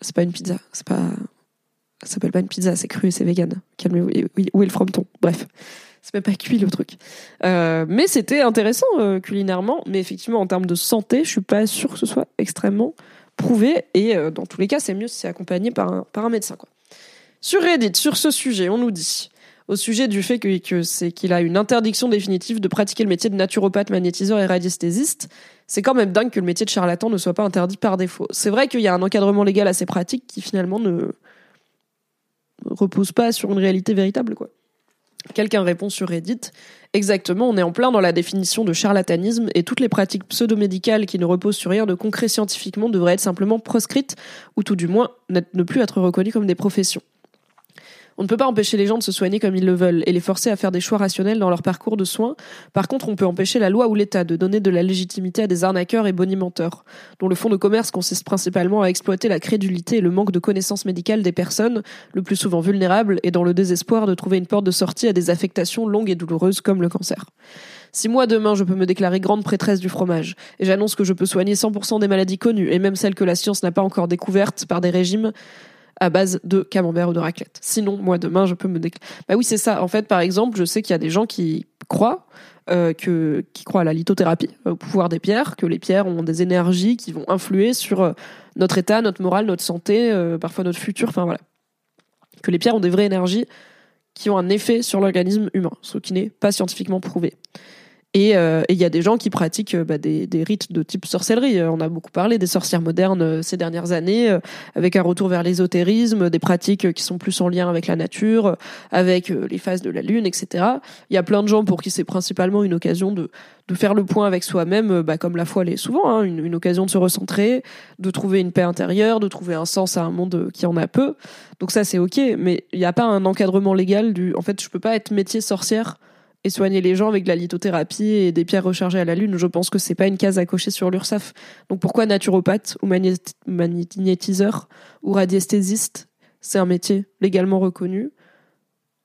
c'est pas une pizza, c'est pas, ça s'appelle pas une pizza, c'est cru, c'est vegan. Calmez-vous. Où est le frometon? Bref c'est même pas cuit le truc. Euh, mais c'était intéressant euh, culinairement, mais effectivement en termes de santé, je suis pas sûre que ce soit extrêmement prouvé. Et euh, dans tous les cas, c'est mieux si c'est accompagné par un, par un médecin. Sur Reddit, sur ce sujet, on nous dit au sujet du fait que, que c'est qu'il a une interdiction définitive de pratiquer le métier de naturopathe, magnétiseur et radiesthésiste. C'est quand même dingue que le métier de charlatan ne soit pas interdit par défaut. C'est vrai qu'il y a un encadrement légal assez pratique qui finalement ne repose pas sur une réalité véritable. Quelqu'un répond sur Reddit Exactement, on est en plein dans la définition de charlatanisme et toutes les pratiques pseudo-médicales qui ne reposent sur rien de concret scientifiquement devraient être simplement proscrites ou tout du moins ne plus être reconnues comme des professions. On ne peut pas empêcher les gens de se soigner comme ils le veulent et les forcer à faire des choix rationnels dans leur parcours de soins. Par contre, on peut empêcher la loi ou l'État de donner de la légitimité à des arnaqueurs et bonimenteurs, dont le fonds de commerce consiste principalement à exploiter la crédulité et le manque de connaissances médicales des personnes, le plus souvent vulnérables, et dans le désespoir de trouver une porte de sortie à des affectations longues et douloureuses comme le cancer. Si moi demain je peux me déclarer grande prêtresse du fromage, et j'annonce que je peux soigner 100% des maladies connues, et même celles que la science n'a pas encore découvertes par des régimes, à base de camembert ou de raclette. Sinon, moi, demain, je peux me déclarer. Bah oui, c'est ça. En fait, par exemple, je sais qu'il y a des gens qui croient euh, que qui croient à la lithothérapie, au pouvoir des pierres, que les pierres ont des énergies qui vont influer sur euh, notre état, notre morale, notre santé, euh, parfois notre futur. Enfin voilà, que les pierres ont des vraies énergies qui ont un effet sur l'organisme humain, ce qui n'est pas scientifiquement prouvé. Euh, et il y a des gens qui pratiquent euh, bah, des, des, rites de type sorcellerie. Euh, on a beaucoup parlé des sorcières modernes ces dernières années, avec un retour vers l'ésotérisme, des pratiques qui sont plus en lien avec la nature, avec les phases de la lune, etc. Il y a plein de gens pour qui c'est principalement une occasion de, de faire le point avec soi-même, bah, comme la foi l'est souvent, hein, une, une, occasion de se recentrer, de trouver une paix intérieure, de trouver un sens à un monde qui en a peu. Donc ça c'est ok, mais il n'y a pas un encadrement légal du. En fait, je peux pas être métier sorcière et soigner les gens avec de la lithothérapie et des pierres rechargées à la lune, je pense que c'est pas une case à cocher sur l'URSSAF. Donc pourquoi naturopathe ou magnétiseur ou radiesthésiste? C'est un métier légalement reconnu.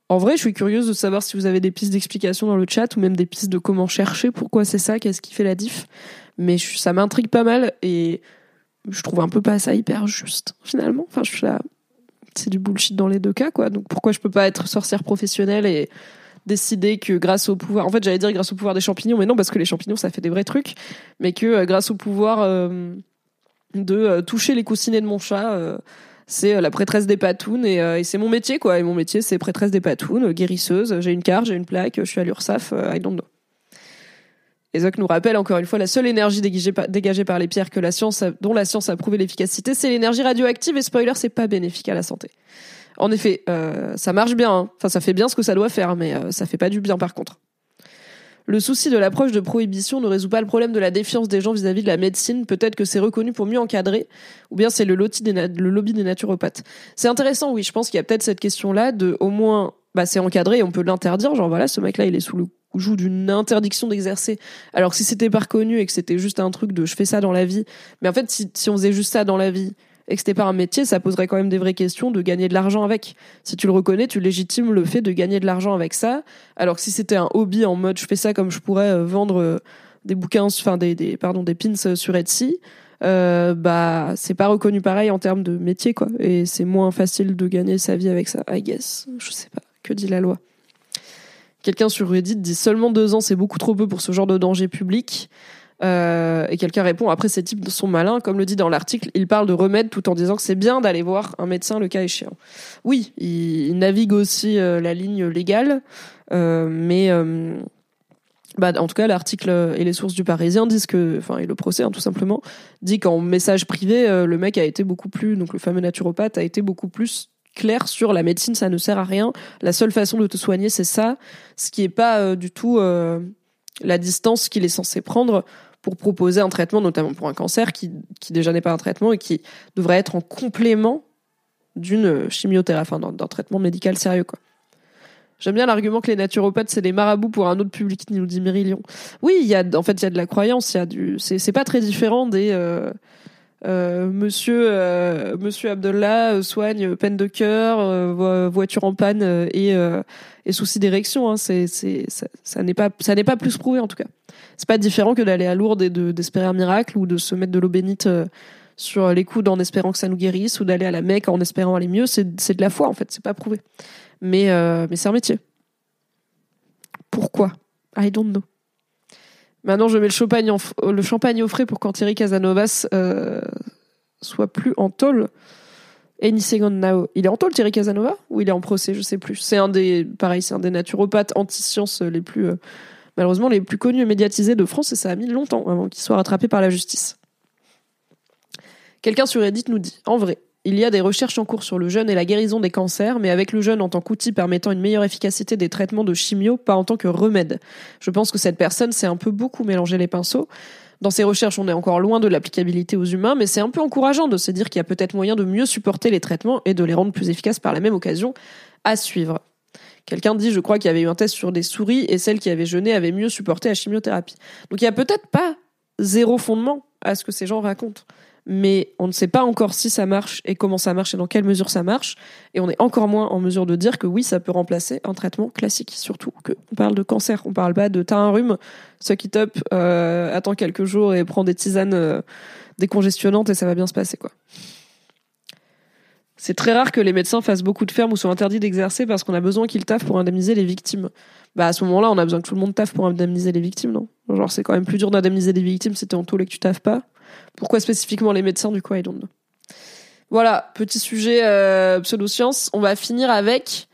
En vrai, je suis curieuse de savoir si vous avez des pistes d'explication dans le chat ou même des pistes de comment chercher pourquoi c'est ça, qu'est-ce qui fait la diff. Mais ça m'intrigue pas mal et je trouve un peu pas ça hyper juste finalement. Enfin, je suis là, c'est du bullshit dans les deux cas quoi. Donc pourquoi je peux pas être sorcière professionnelle et décider que grâce au pouvoir, en fait j'allais dire grâce au pouvoir des champignons, mais non parce que les champignons ça fait des vrais trucs, mais que euh, grâce au pouvoir euh, de euh, toucher les coussinets de mon chat, c'est la prêtresse des patounes et, c'est mon métier quoi. Et mon métier c'est prêtresse des patounes, guérisseuse. J'ai une carte, j'ai une plaque, je suis à l'URSAF, I don't know. Et Zoc nous rappelle encore une fois la seule énergie dégagée par, dégagée par les pierres que la science dont la science a prouvé l'efficacité, c'est l'énergie radioactive et spoiler, c'est pas bénéfique à la santé. En effet, euh, ça marche bien. Hein. Ça fait bien ce que ça doit faire, mais euh, ça fait pas du bien par contre. Le souci de l'approche de prohibition ne résout pas le problème de la défiance des gens vis-à-vis de la médecine. Peut-être que c'est reconnu pour mieux encadrer, ou bien c'est le, lobby des naturopathes. C'est intéressant, oui. Je pense qu'il y a peut-être cette question-là de, au moins, bah, c'est encadré et on peut l'interdire. Genre voilà, ce mec-là, il est sous le joue d'une interdiction d'exercer. Alors si c'était pas reconnu et que c'était juste un truc de je fais ça dans la vie, mais en fait si on faisait juste ça dans la vie, et que c'était pas un métier, ça poserait quand même des vraies questions de gagner de l'argent avec. Si tu le reconnais, tu légitimes le fait de gagner de l'argent avec ça. Alors que si c'était un hobby en mode je fais ça comme je pourrais euh, vendre euh, des bouquins, enfin des, des, pardon, des pins euh, sur Etsy, euh, bah c'est pas reconnu pareil en termes de métier quoi. Et c'est moins facile de gagner sa vie avec ça, I guess. Je sais pas. Que dit la loi? Quelqu'un sur Reddit dit seulement deux ans, c'est beaucoup trop peu pour ce genre de danger public. Euh, et quelqu'un répond après ces types sont malins, comme le dit dans l'article, il parle de remède tout en disant que c'est bien d'aller voir un médecin le cas échéant. Oui, il, navigue aussi euh, la ligne légale, euh, mais bah, en tout cas l'article et les sources du Parisien disent que, enfin et le procès hein, tout simplement dit qu'en message privé, le mec a été beaucoup plus, donc le fameux naturopathe a été beaucoup plus clair sur la médecine, ça ne sert à rien. La seule façon de te soigner, c'est ça, ce qui est pas du tout la distance qu'il est censé prendre pour proposer un traitement, notamment pour un cancer, qui, qui déjà n'est pas un traitement et qui devrait être en complément d'une chimiothérapie, enfin, d'un traitement médical sérieux, quoi. J'aime bien l'argument que les naturopathes c'est des marabouts pour un autre public, nous dit Myrilion. Oui, y a, en fait, il y a de la croyance, il y c'est, pas très différent des, euh, euh, monsieur euh, Monsieur Abdallah soigne peine de cœur, voiture en panne et, et soucis d'érection. Hein. Ça n'est pas, ça n'est pas plus prouvé en tout cas c'est pas différent que d'aller à Lourdes et d'espérer un miracle ou de se mettre de l'eau bénite euh, sur les coudes en espérant que ça nous guérisse ou d'aller à la Mecque en espérant aller mieux. C'est de la foi en fait, c'est pas prouvé. Mais, euh, c'est un métier. Pourquoi? I don't know. Maintenant, je mets le champagne, champagne au frais pour quand Thierry Casanovas euh, soit plus en tôle. Any second now. Il est en tôle, Thierry Casanova? Ou il est en procès Je sais plus. C'est un des, pareil, c'est un des naturopathes anti-sciences les plus malheureusement les plus connus et médiatisés de France et ça a mis longtemps avant qu'ils soient rattrapés par la justice. Quelqu'un sur Reddit nous dit En vrai, Il y a des recherches en cours sur le jeûne et la guérison des cancers, mais avec le jeûne en tant qu'outil permettant une meilleure efficacité des traitements de chimio, pas en tant que remède. Je pense que cette personne s'est un peu beaucoup mélangé les pinceaux. Dans ces recherches, on est encore loin de l'applicabilité aux humains, mais c'est un peu encourageant de se dire qu'il y a peut-être moyen de mieux supporter les traitements et de les rendre plus efficaces par la même occasion à suivre. Quelqu'un dit, je crois qu'il y avait eu un test sur des souris et celle qui avait jeûné avait mieux supporté la chimiothérapie. Donc il y a peut-être pas zéro fondement à ce que ces gens racontent mais on ne sait pas encore si ça marche et comment ça marche et dans quelle mesure ça marche. Et on est encore moins en mesure de dire que oui, ça peut remplacer un traitement classique. Surtout qu'on parle de cancer, on parle pas de t'as un rhume, it up, euh, attends quelques jours et prends des tisanes euh, décongestionnantes et ça va bien se passer quoi. C'est très rare que les médecins fassent beaucoup de fermes ou soient interdits d'exercer parce qu'on a besoin qu'ils taffent pour indemniser les victimes. Bah à ce moment-là, on a besoin que tout le monde taffe pour indemniser les victimes, non? Genre c'est quand même plus dur d'indemniser les victimes si t'es en tôle et que tu taffes pas. Pourquoi spécifiquement les médecins du coup I don't Voilà, petit sujet euh, pseudo-science. On va finir avec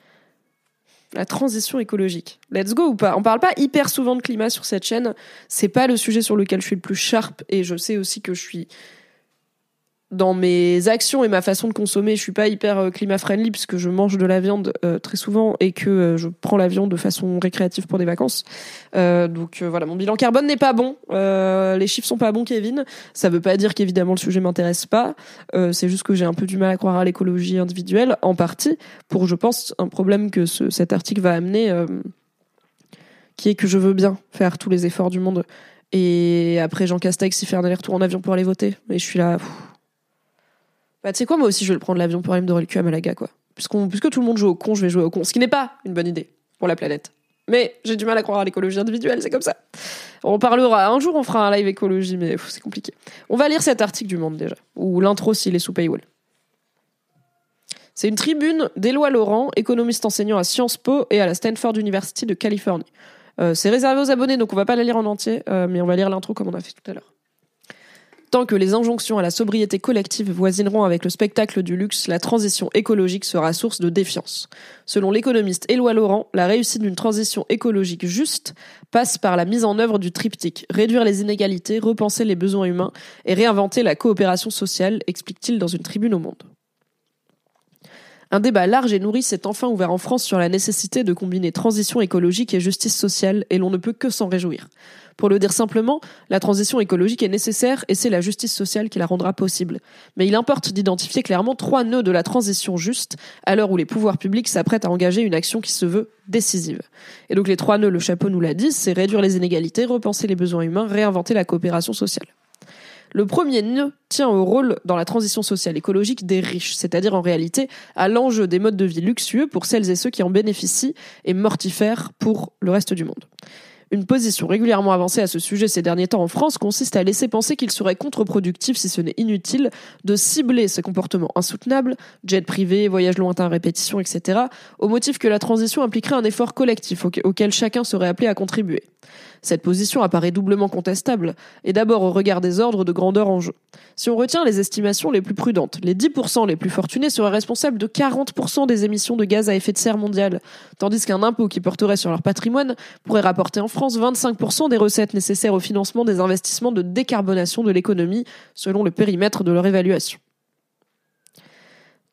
la transition écologique. Let's go ou pas? On parle pas hyper souvent de climat sur cette chaîne. C'est pas le sujet sur lequel je suis le plus sharp et je sais aussi que je suis dans mes actions et ma façon de consommer, je suis pas hyper euh, climat friendly puisque je mange de la viande euh, très souvent et que euh, je prends la viande de façon récréative pour des vacances. donc voilà, mon bilan carbone n'est pas bon. les chiffres sont pas bons, Kevin. Ça veut pas dire qu'évidemment le sujet m'intéresse pas. c'est juste que j'ai un peu du mal à croire à l'écologie individuelle, en partie pour, je pense, un problème que ce, cet article va amener, qui est que je veux bien faire tous les efforts du monde. Et après Jean Castex, il fait un aller-retour en avion pour aller voter. Et je suis là. Bah, tu sais quoi, moi aussi, je vais prendre l'avion pour aller me dorer le cul à Malaga, quoi. Puisque tout le monde joue au con, je vais jouer au con. Ce qui n'est pas une bonne idée pour la planète. Mais j'ai du mal à croire à l'écologie individuelle, c'est comme ça. On parlera, un jour on fera un live écologie, mais c'est compliqué. On va lire cet article du Monde déjà, ou l'intro s'il est sous paywall. C'est une tribune d'Éloi Laurent, économiste enseignant à Sciences Po et à la Stanford University de Californie. Euh, c'est réservé aux abonnés, donc on va pas la lire en entier, euh, mais on va lire l'intro comme on a fait tout à l'heure. Tant que les injonctions à la sobriété collective voisineront avec le spectacle du luxe, la transition écologique sera source de défiance. Selon l'économiste Éloi Laurent, la réussite d'une transition écologique juste passe par la mise en œuvre du triptyque réduire les inégalités, repenser les besoins humains et réinventer la coopération sociale, explique-t-il dans une tribune au Monde. Un débat large et nourri s'est enfin ouvert en France sur la nécessité de combiner transition écologique et justice sociale, et l'on ne peut que s'en réjouir. Pour le dire simplement, la transition écologique est nécessaire et c'est la justice sociale qui la rendra possible. Mais il importe d'identifier clairement trois nœuds de la transition juste à l'heure où les pouvoirs publics s'apprêtent à engager une action qui se veut décisive. Et donc les trois nœuds, le chapeau nous l'a dit, c'est réduire les inégalités, repenser les besoins humains, réinventer la coopération sociale. Le premier nœud tient au rôle dans la transition sociale écologique des riches, c'est-à-dire en réalité à l'enjeu des modes de vie luxueux pour celles et ceux qui en bénéficient et mortifères pour le reste du monde. Une position régulièrement avancée à ce sujet ces derniers temps en France consiste à laisser penser qu'il serait contre-productif, si ce n'est inutile, de cibler ces comportements insoutenables, jet privé, voyages lointains répétition, etc., au motif que la transition impliquerait un effort collectif auquel chacun serait appelé à contribuer. Cette position apparaît doublement contestable, et d'abord au regard des ordres de grandeur en jeu. Si on retient les estimations les plus prudentes, les 10% les plus fortunés seraient responsables de 40% des émissions de gaz à effet de serre mondiales, tandis qu'un impôt qui porterait sur leur patrimoine pourrait rapporter en France 25% des recettes nécessaires au financement des investissements de décarbonation de l'économie, selon le périmètre de leur évaluation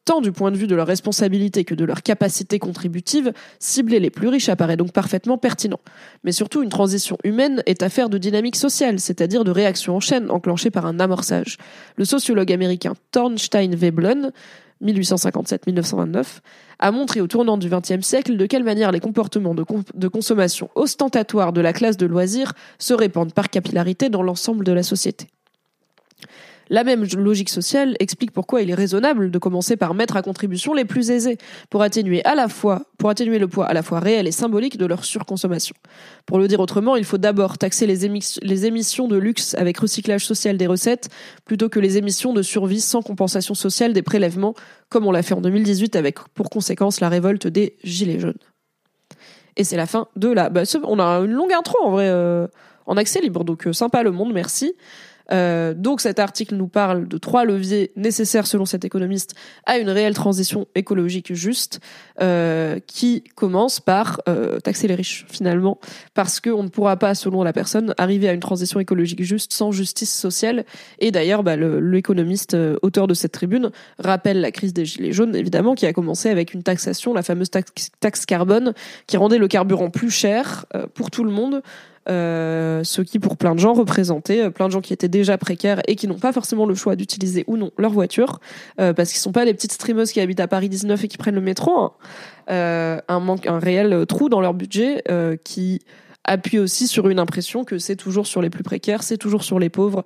tant du point de vue de leur responsabilité que de leur capacité contributive, cibler les plus riches apparaît donc parfaitement pertinent. Mais surtout, une transition humaine est affaire de dynamique sociale, c'est-à-dire de réaction en chaîne enclenchée par un amorçage. Le sociologue américain Thornstein Veblen 1857-1929, a montré au tournant du XXe siècle de quelle manière les comportements de, de, consommation ostentatoires de la classe de loisirs se répandent par capillarité dans l'ensemble de la société. La même logique sociale explique pourquoi il est raisonnable de commencer par mettre à contribution les plus aisés pour atténuer à la fois, pour atténuer le poids à la fois réel et symbolique de leur surconsommation. Pour le dire autrement, il faut d'abord taxer les, émissions de luxe avec recyclage social des recettes plutôt que les émissions de survie sans compensation sociale des prélèvements, comme on l'a fait en 2018 avec pour conséquence la révolte des Gilets jaunes. Et c'est la fin de la. Bah, on a une longue intro en vrai euh, en accès libre, donc euh, sympa le monde, merci. Euh, donc cet article nous parle de trois leviers nécessaires selon cet économiste à une réelle transition écologique juste, euh, qui commence par euh, taxer les riches finalement, parce qu'on ne pourra pas, selon la personne, arriver à une transition écologique juste sans justice sociale. Et d'ailleurs, bah, l'économiste euh, auteur de cette tribune rappelle la crise des gilets jaunes, évidemment, qui a commencé avec une taxation, la fameuse taxe, taxe carbone, qui rendait le carburant plus cher euh, pour tout le monde euh, ce qui pour plein de gens représentait euh, plein de gens qui étaient déjà précaires et qui n'ont pas forcément le choix d'utiliser ou non leur voiture euh, parce qu'ils sont pas les petites streameuses qui habitent à Paris 19 et qui prennent le métro hein. un manque un réel trou dans leur budget qui appuie aussi sur une impression que c'est toujours sur les plus précaires c'est toujours sur les pauvres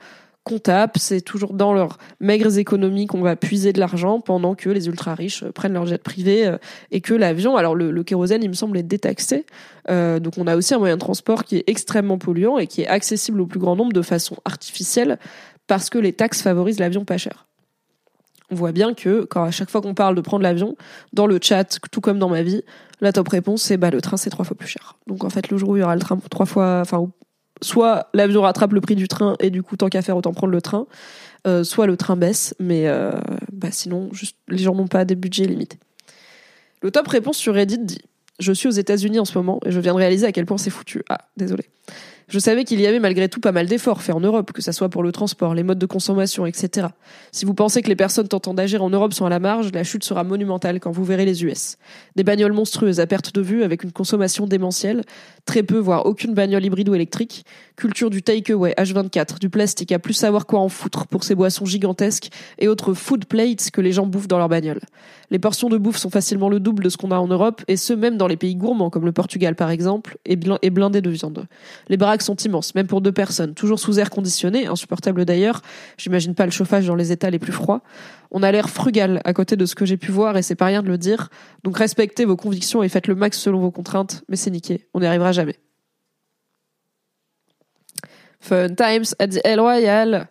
tape, c'est toujours dans leurs maigres économies qu'on va puiser de l'argent pendant que les ultra riches euh, prennent leur jet privé euh, et que l'avion, alors le, kérosène, il me semble, est détaxé. Euh, donc on a aussi un moyen de transport qui est extrêmement polluant et qui est accessible au plus grand nombre de façon artificielle parce que les taxes favorisent l'avion pas cher. On voit bien que quand à chaque fois qu'on parle de prendre l'avion, dans le chat, tout comme dans ma vie, la top réponse c'est bah le train c'est trois fois plus cher. Donc en fait le jour où il y aura le train trois fois, enfin soit l'avion rattrape le prix du train et du coup tant qu'à faire autant prendre le train, euh, soit le train baisse, mais euh, bah sinon les gens n'ont pas des budgets limités. Le top réponse sur Reddit dit je suis aux États-Unis en ce moment et je viens de réaliser à quel point c'est foutu. Ah, désolé. Je savais qu'il y avait malgré tout pas mal d'efforts faits en Europe, que ça soit pour le transport, les modes de consommation, etc. Si vous pensez que les personnes tentant d'agir en Europe sont à la marge, la chute sera monumentale quand vous verrez les US. Des bagnoles monstrueuses à perte de vue avec une consommation démentielle, très peu voire aucune bagnole hybride ou électrique, culture du takeaway H24, du plastique à plus savoir quoi en foutre pour ces boissons gigantesques et autres food plates que les gens bouffent dans leur bagnole. Les portions de bouffe sont facilement le double de ce qu'on a en Europe et ce même dans les pays gourmands comme le Portugal par exemple et blindés de viande. Sont immenses, même pour deux personnes, toujours sous air conditionné, insupportable d'ailleurs. J'imagine pas le chauffage dans les états les plus froids. On a l'air frugal à côté de ce que j'ai pu voir et c'est pas rien de le dire. Donc respectez vos convictions et faites le max selon vos contraintes, mais c'est niqué, on n'y arrivera jamais. Fun times at the El Royal.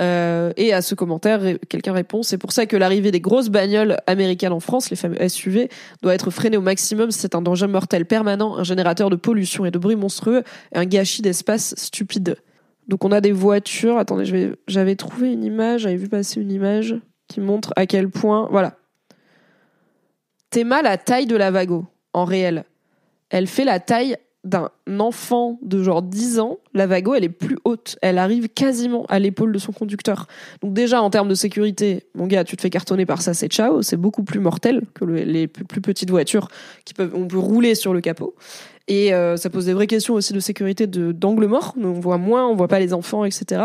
Euh, et à ce commentaire, quelqu'un répond c'est pour ça que l'arrivée des grosses bagnoles américaines en France, les fameux SUV, doit être freinée au maximum. C'est un danger mortel permanent, un générateur de pollution et de bruit monstrueux, un gâchis d'espace stupide. Donc on a des voitures. Attendez, j'avais trouvé une image, j'avais vu passer une image qui montre à quel point. Voilà. mal la taille de la Vago, en réel. Elle fait la taille d'un enfant de genre 10 ans, la Vago, elle est plus haute. Elle arrive quasiment à l'épaule de son conducteur. Donc déjà, en termes de sécurité, mon gars, tu te fais cartonner par ça, c'est ciao. C'est beaucoup plus mortel que les plus petites voitures qui peuvent, on peut rouler sur le capot. Et euh, ça pose des vraies questions aussi de sécurité d'angle mort. On voit moins, on voit pas les enfants, etc.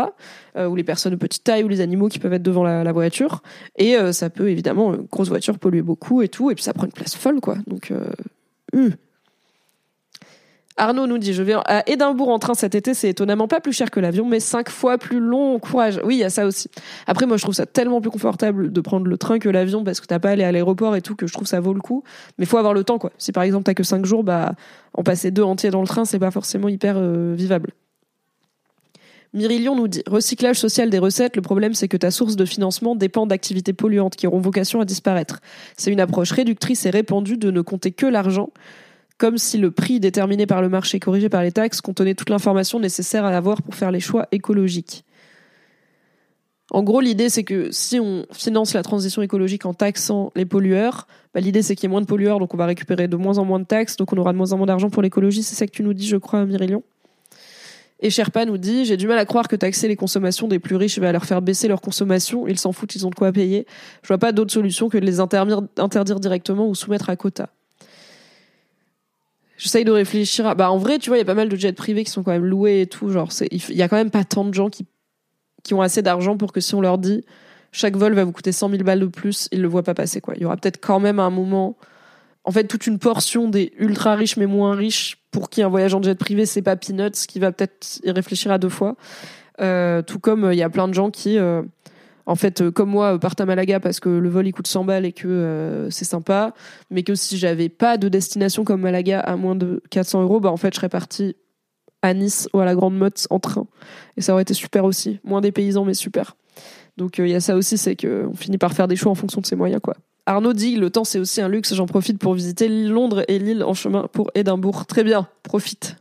Euh, ou les personnes de petite taille ou les animaux qui peuvent être devant la, voiture. Et euh, ça peut évidemment, une grosse voiture polluer beaucoup et tout. Et puis ça prend une place folle, quoi. Donc, euh, Arnaud nous dit, je vais à Édimbourg en train cet été, c'est étonnamment pas plus cher que l'avion, mais cinq fois plus long. Courage. Oui, il y a ça aussi. Après, moi, je trouve ça tellement plus confortable de prendre le train que l'avion parce que t'as pas à aller à l'aéroport et tout, que je trouve ça vaut le coup. Mais faut avoir le temps, quoi. Si par exemple t'as que cinq jours, bah, en passer deux entiers dans le train, c'est pas forcément hyper euh, vivable. Myrillion nous dit recyclage social des recettes. Le problème, c'est que ta source de financement dépend d'activités polluantes qui auront vocation à disparaître. C'est une approche réductrice et répandue de ne compter que l'argent comme si le prix déterminé par le marché corrigé par les taxes contenait toute l'information nécessaire à avoir pour faire les choix écologiques. En gros, l'idée, c'est que si on finance la transition écologique en taxant les pollueurs, bah, l'idée, c'est qu'il y ait moins de pollueurs, donc on va récupérer de moins en moins de taxes, donc on aura de moins en moins d'argent pour l'écologie. C'est ça que tu nous dis, je crois, Myrillion. Et Sherpa nous dit, j'ai du mal à croire que taxer les consommations des plus riches va leur faire baisser leur consommation. Ils s'en foutent, ils ont de quoi payer. Je vois pas d'autre solution que de les interdire directement ou soumettre à quota. J'essaye de réfléchir à... Bah, en vrai, tu vois, il y a pas mal de jets privés qui sont quand même loués et tout. Genre, il y a quand même pas tant de gens qui, qui ont assez d'argent pour que si on leur dit chaque vol va vous coûter 100 000 balles de plus, ils le voient pas passer, quoi. Il y aura peut-être quand même un moment, en fait, toute une portion des ultra riches mais moins riches pour qui un voyage en jet privé, c'est pas peanuts, qui va peut-être y réfléchir à deux fois. Euh, tout comme euh, il y a plein de gens qui, euh, en fait, euh, comme moi, euh, partent à Malaga parce que le vol coûte 100 balles et que euh, c'est sympa, mais que si j'avais pas de destination comme Malaga à moins de 400 euros, bah en fait, je serais partie à Nice ou à la Grande Motte en train. Et ça aurait été super aussi. Moins des paysans, mais super. Donc il y a ça aussi, c'est qu'on finit par faire des choix en fonction de ses moyens, quoi. Arnaud dit le temps c'est aussi un luxe, j'en profite pour visiter Londres et Lille en chemin pour Édimbourg. Très bien, profite.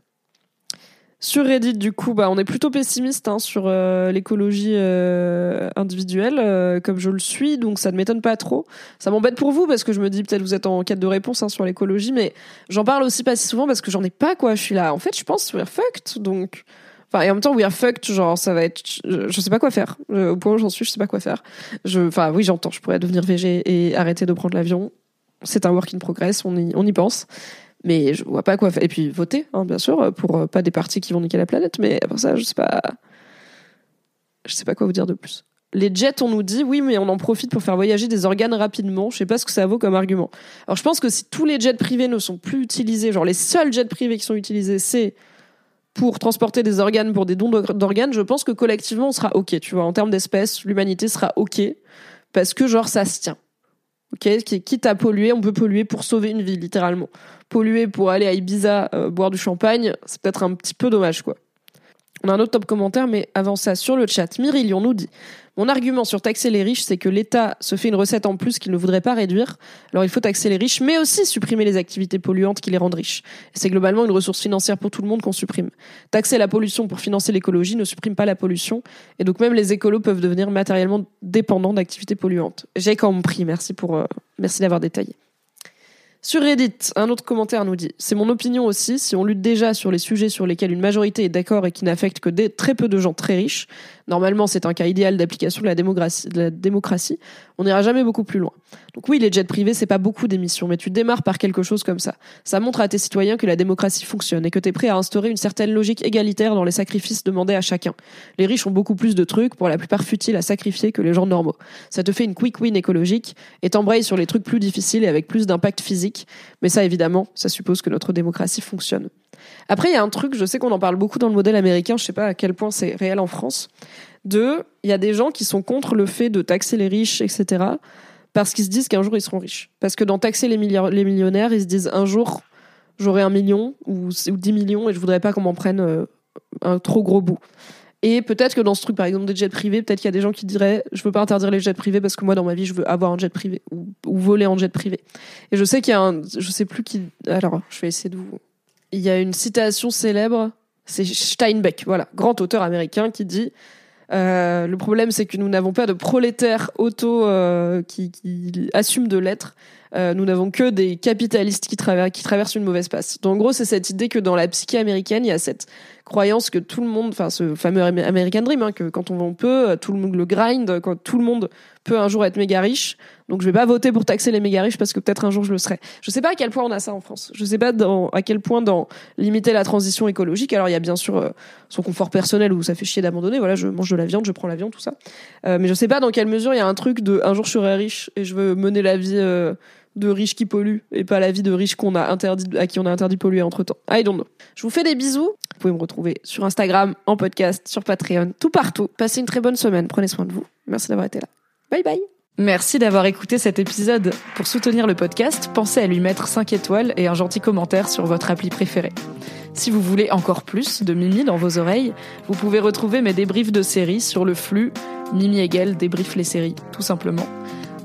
Sur Reddit, du coup, bah, on est plutôt pessimiste hein, sur euh, l'écologie euh, individuelle, euh, comme je le suis, donc ça ne m'étonne pas trop. Ça m'embête pour vous parce que je me dis peut-être vous êtes en quête de réponse hein, sur l'écologie, mais j'en parle aussi pas si souvent parce que j'en ai pas quoi. Je suis là, en fait, je pense we're fucked, donc. Enfin, et en même temps, we're fucked, genre ça va être, je, sais pas quoi faire. au point où j'en suis, je sais pas quoi faire. Enfin, oui, j'entends, je pourrais devenir végé et arrêter de prendre l'avion. C'est un work in progress, on y, on y pense mais je vois pas quoi faire. Et puis voter, hein, bien sûr, pour euh, pas des partis qui vont niquer la planète, mais après ça, je sais pas. Je sais pas quoi vous dire de plus. Les jets, on nous dit, oui, mais on en profite pour faire voyager des organes rapidement. Je sais pas ce que ça vaut comme argument. Alors, je pense que si tous les jets privés ne sont plus utilisés, genre les seuls jets privés qui sont utilisés, c'est pour transporter des organes, pour des dons d'organes, je pense que collectivement, on sera OK, tu vois. En termes d'espèces, l'humanité sera OK. Parce que, genre, ça se tient. OK Quitte à polluer, on peut polluer pour sauver une vie, littéralement polluer pour aller à Ibiza euh, boire du champagne, c'est peut-être un petit peu dommage, quoi. On a un autre top commentaire, mais avant ça, sur le chat, Myrilion nous dit mon argument sur taxer les riches, c'est que l'État se fait une recette en plus qu'il ne voudrait pas réduire. Alors il faut taxer les riches, mais aussi supprimer les activités polluantes qui les rendent riches. C'est globalement une ressource financière pour tout le monde qu'on supprime. Taxer la pollution pour financer l'écologie ne supprime pas la pollution. Et donc même les écolos peuvent devenir matériellement dépendants d'activités polluantes. J'ai compris, merci pour, euh, merci d'avoir détaillé. Sur Reddit, un autre commentaire nous dit C'est mon opinion aussi, si on lutte déjà sur les sujets sur lesquels une majorité est d'accord et qui n'affectent que des, très peu de gens très riches, normalement c'est un cas idéal d'application de la démocratie, on n'ira jamais beaucoup plus loin. Donc oui, les jets privés, c'est pas beaucoup d'émissions, mais tu démarres par quelque chose comme ça. Ça montre à tes citoyens que la démocratie fonctionne et que tu es prêt à instaurer une certaine logique égalitaire dans les sacrifices demandés à chacun. Les riches ont beaucoup plus de trucs, pour la plupart futiles, à sacrifier que les gens normaux. Ça te fait une quick win écologique et t'embrayes sur les trucs plus difficiles et avec plus d'impact physique. Mais ça, évidemment, ça suppose que notre démocratie fonctionne. Après, il y a un truc, je sais qu'on en parle beaucoup dans le modèle américain, je sais pas à quel point c'est réel en France. De, il y a des gens qui sont contre le fait de taxer les riches, etc. Parce qu'ils se disent qu'un jour ils seront riches. Parce que dans taxer les, les millionnaires, ils se disent un jour j'aurai un million ou, ou 10 millions et je voudrais pas qu'on m'en prenne euh, un trop gros bout. Et peut-être que dans ce truc, par exemple, des jets privés, peut-être qu'il y a des gens qui diraient je veux pas interdire les jets privés parce que moi, dans ma vie, je veux avoir un jet privé ou, voler en jet privé. Et je sais qu'il y a un. Je sais plus qui. Alors, je vais essayer de vous. Il y a une citation célèbre, c'est Steinbeck, voilà, grand auteur américain qui dit euh, le problème, c'est que nous n'avons pas de prolétaires auto euh, qui, qui assument de l'être. Euh, nous n'avons que des capitalistes qui, traversent une mauvaise passe. Donc, en gros, c'est cette idée que dans la psyché américaine, il y a cette croyance que tout le monde, enfin ce fameux American Dream, hein, que quand on peut, tout le monde le grind, quand tout le monde peut un jour être méga riche. Donc je vais pas voter pour taxer les méga riches parce que peut-être un jour je le serai. Je sais pas à quel point on a ça en France. Je sais pas dans, à quel point dans limiter la transition écologique. Alors il y a bien sûr euh, son confort personnel où ça fait chier d'abandonner. Voilà, je mange de la viande, je prends l'avion, tout ça. Euh, mais je sais pas dans quelle mesure il y a un truc de un jour je serai riche et je veux mener la vie euh, de riches qui polluent et pas la vie de riches qu'on a interdit, à qui on a interdit de polluer entre temps. I don't know. Je vous fais des bisous. Vous pouvez me retrouver sur Instagram, en podcast, sur Patreon, tout partout. Passez une très bonne semaine. Prenez soin de vous. Merci d'avoir été là. Bye bye. Merci d'avoir écouté cet épisode. Pour soutenir le podcast, pensez à lui mettre 5 étoiles et un gentil commentaire sur votre appli préférée. Si vous voulez encore plus de Mimi dans vos oreilles, vous pouvez retrouver mes débriefs de séries sur le flux Mimi Hegel débrief les séries, tout simplement.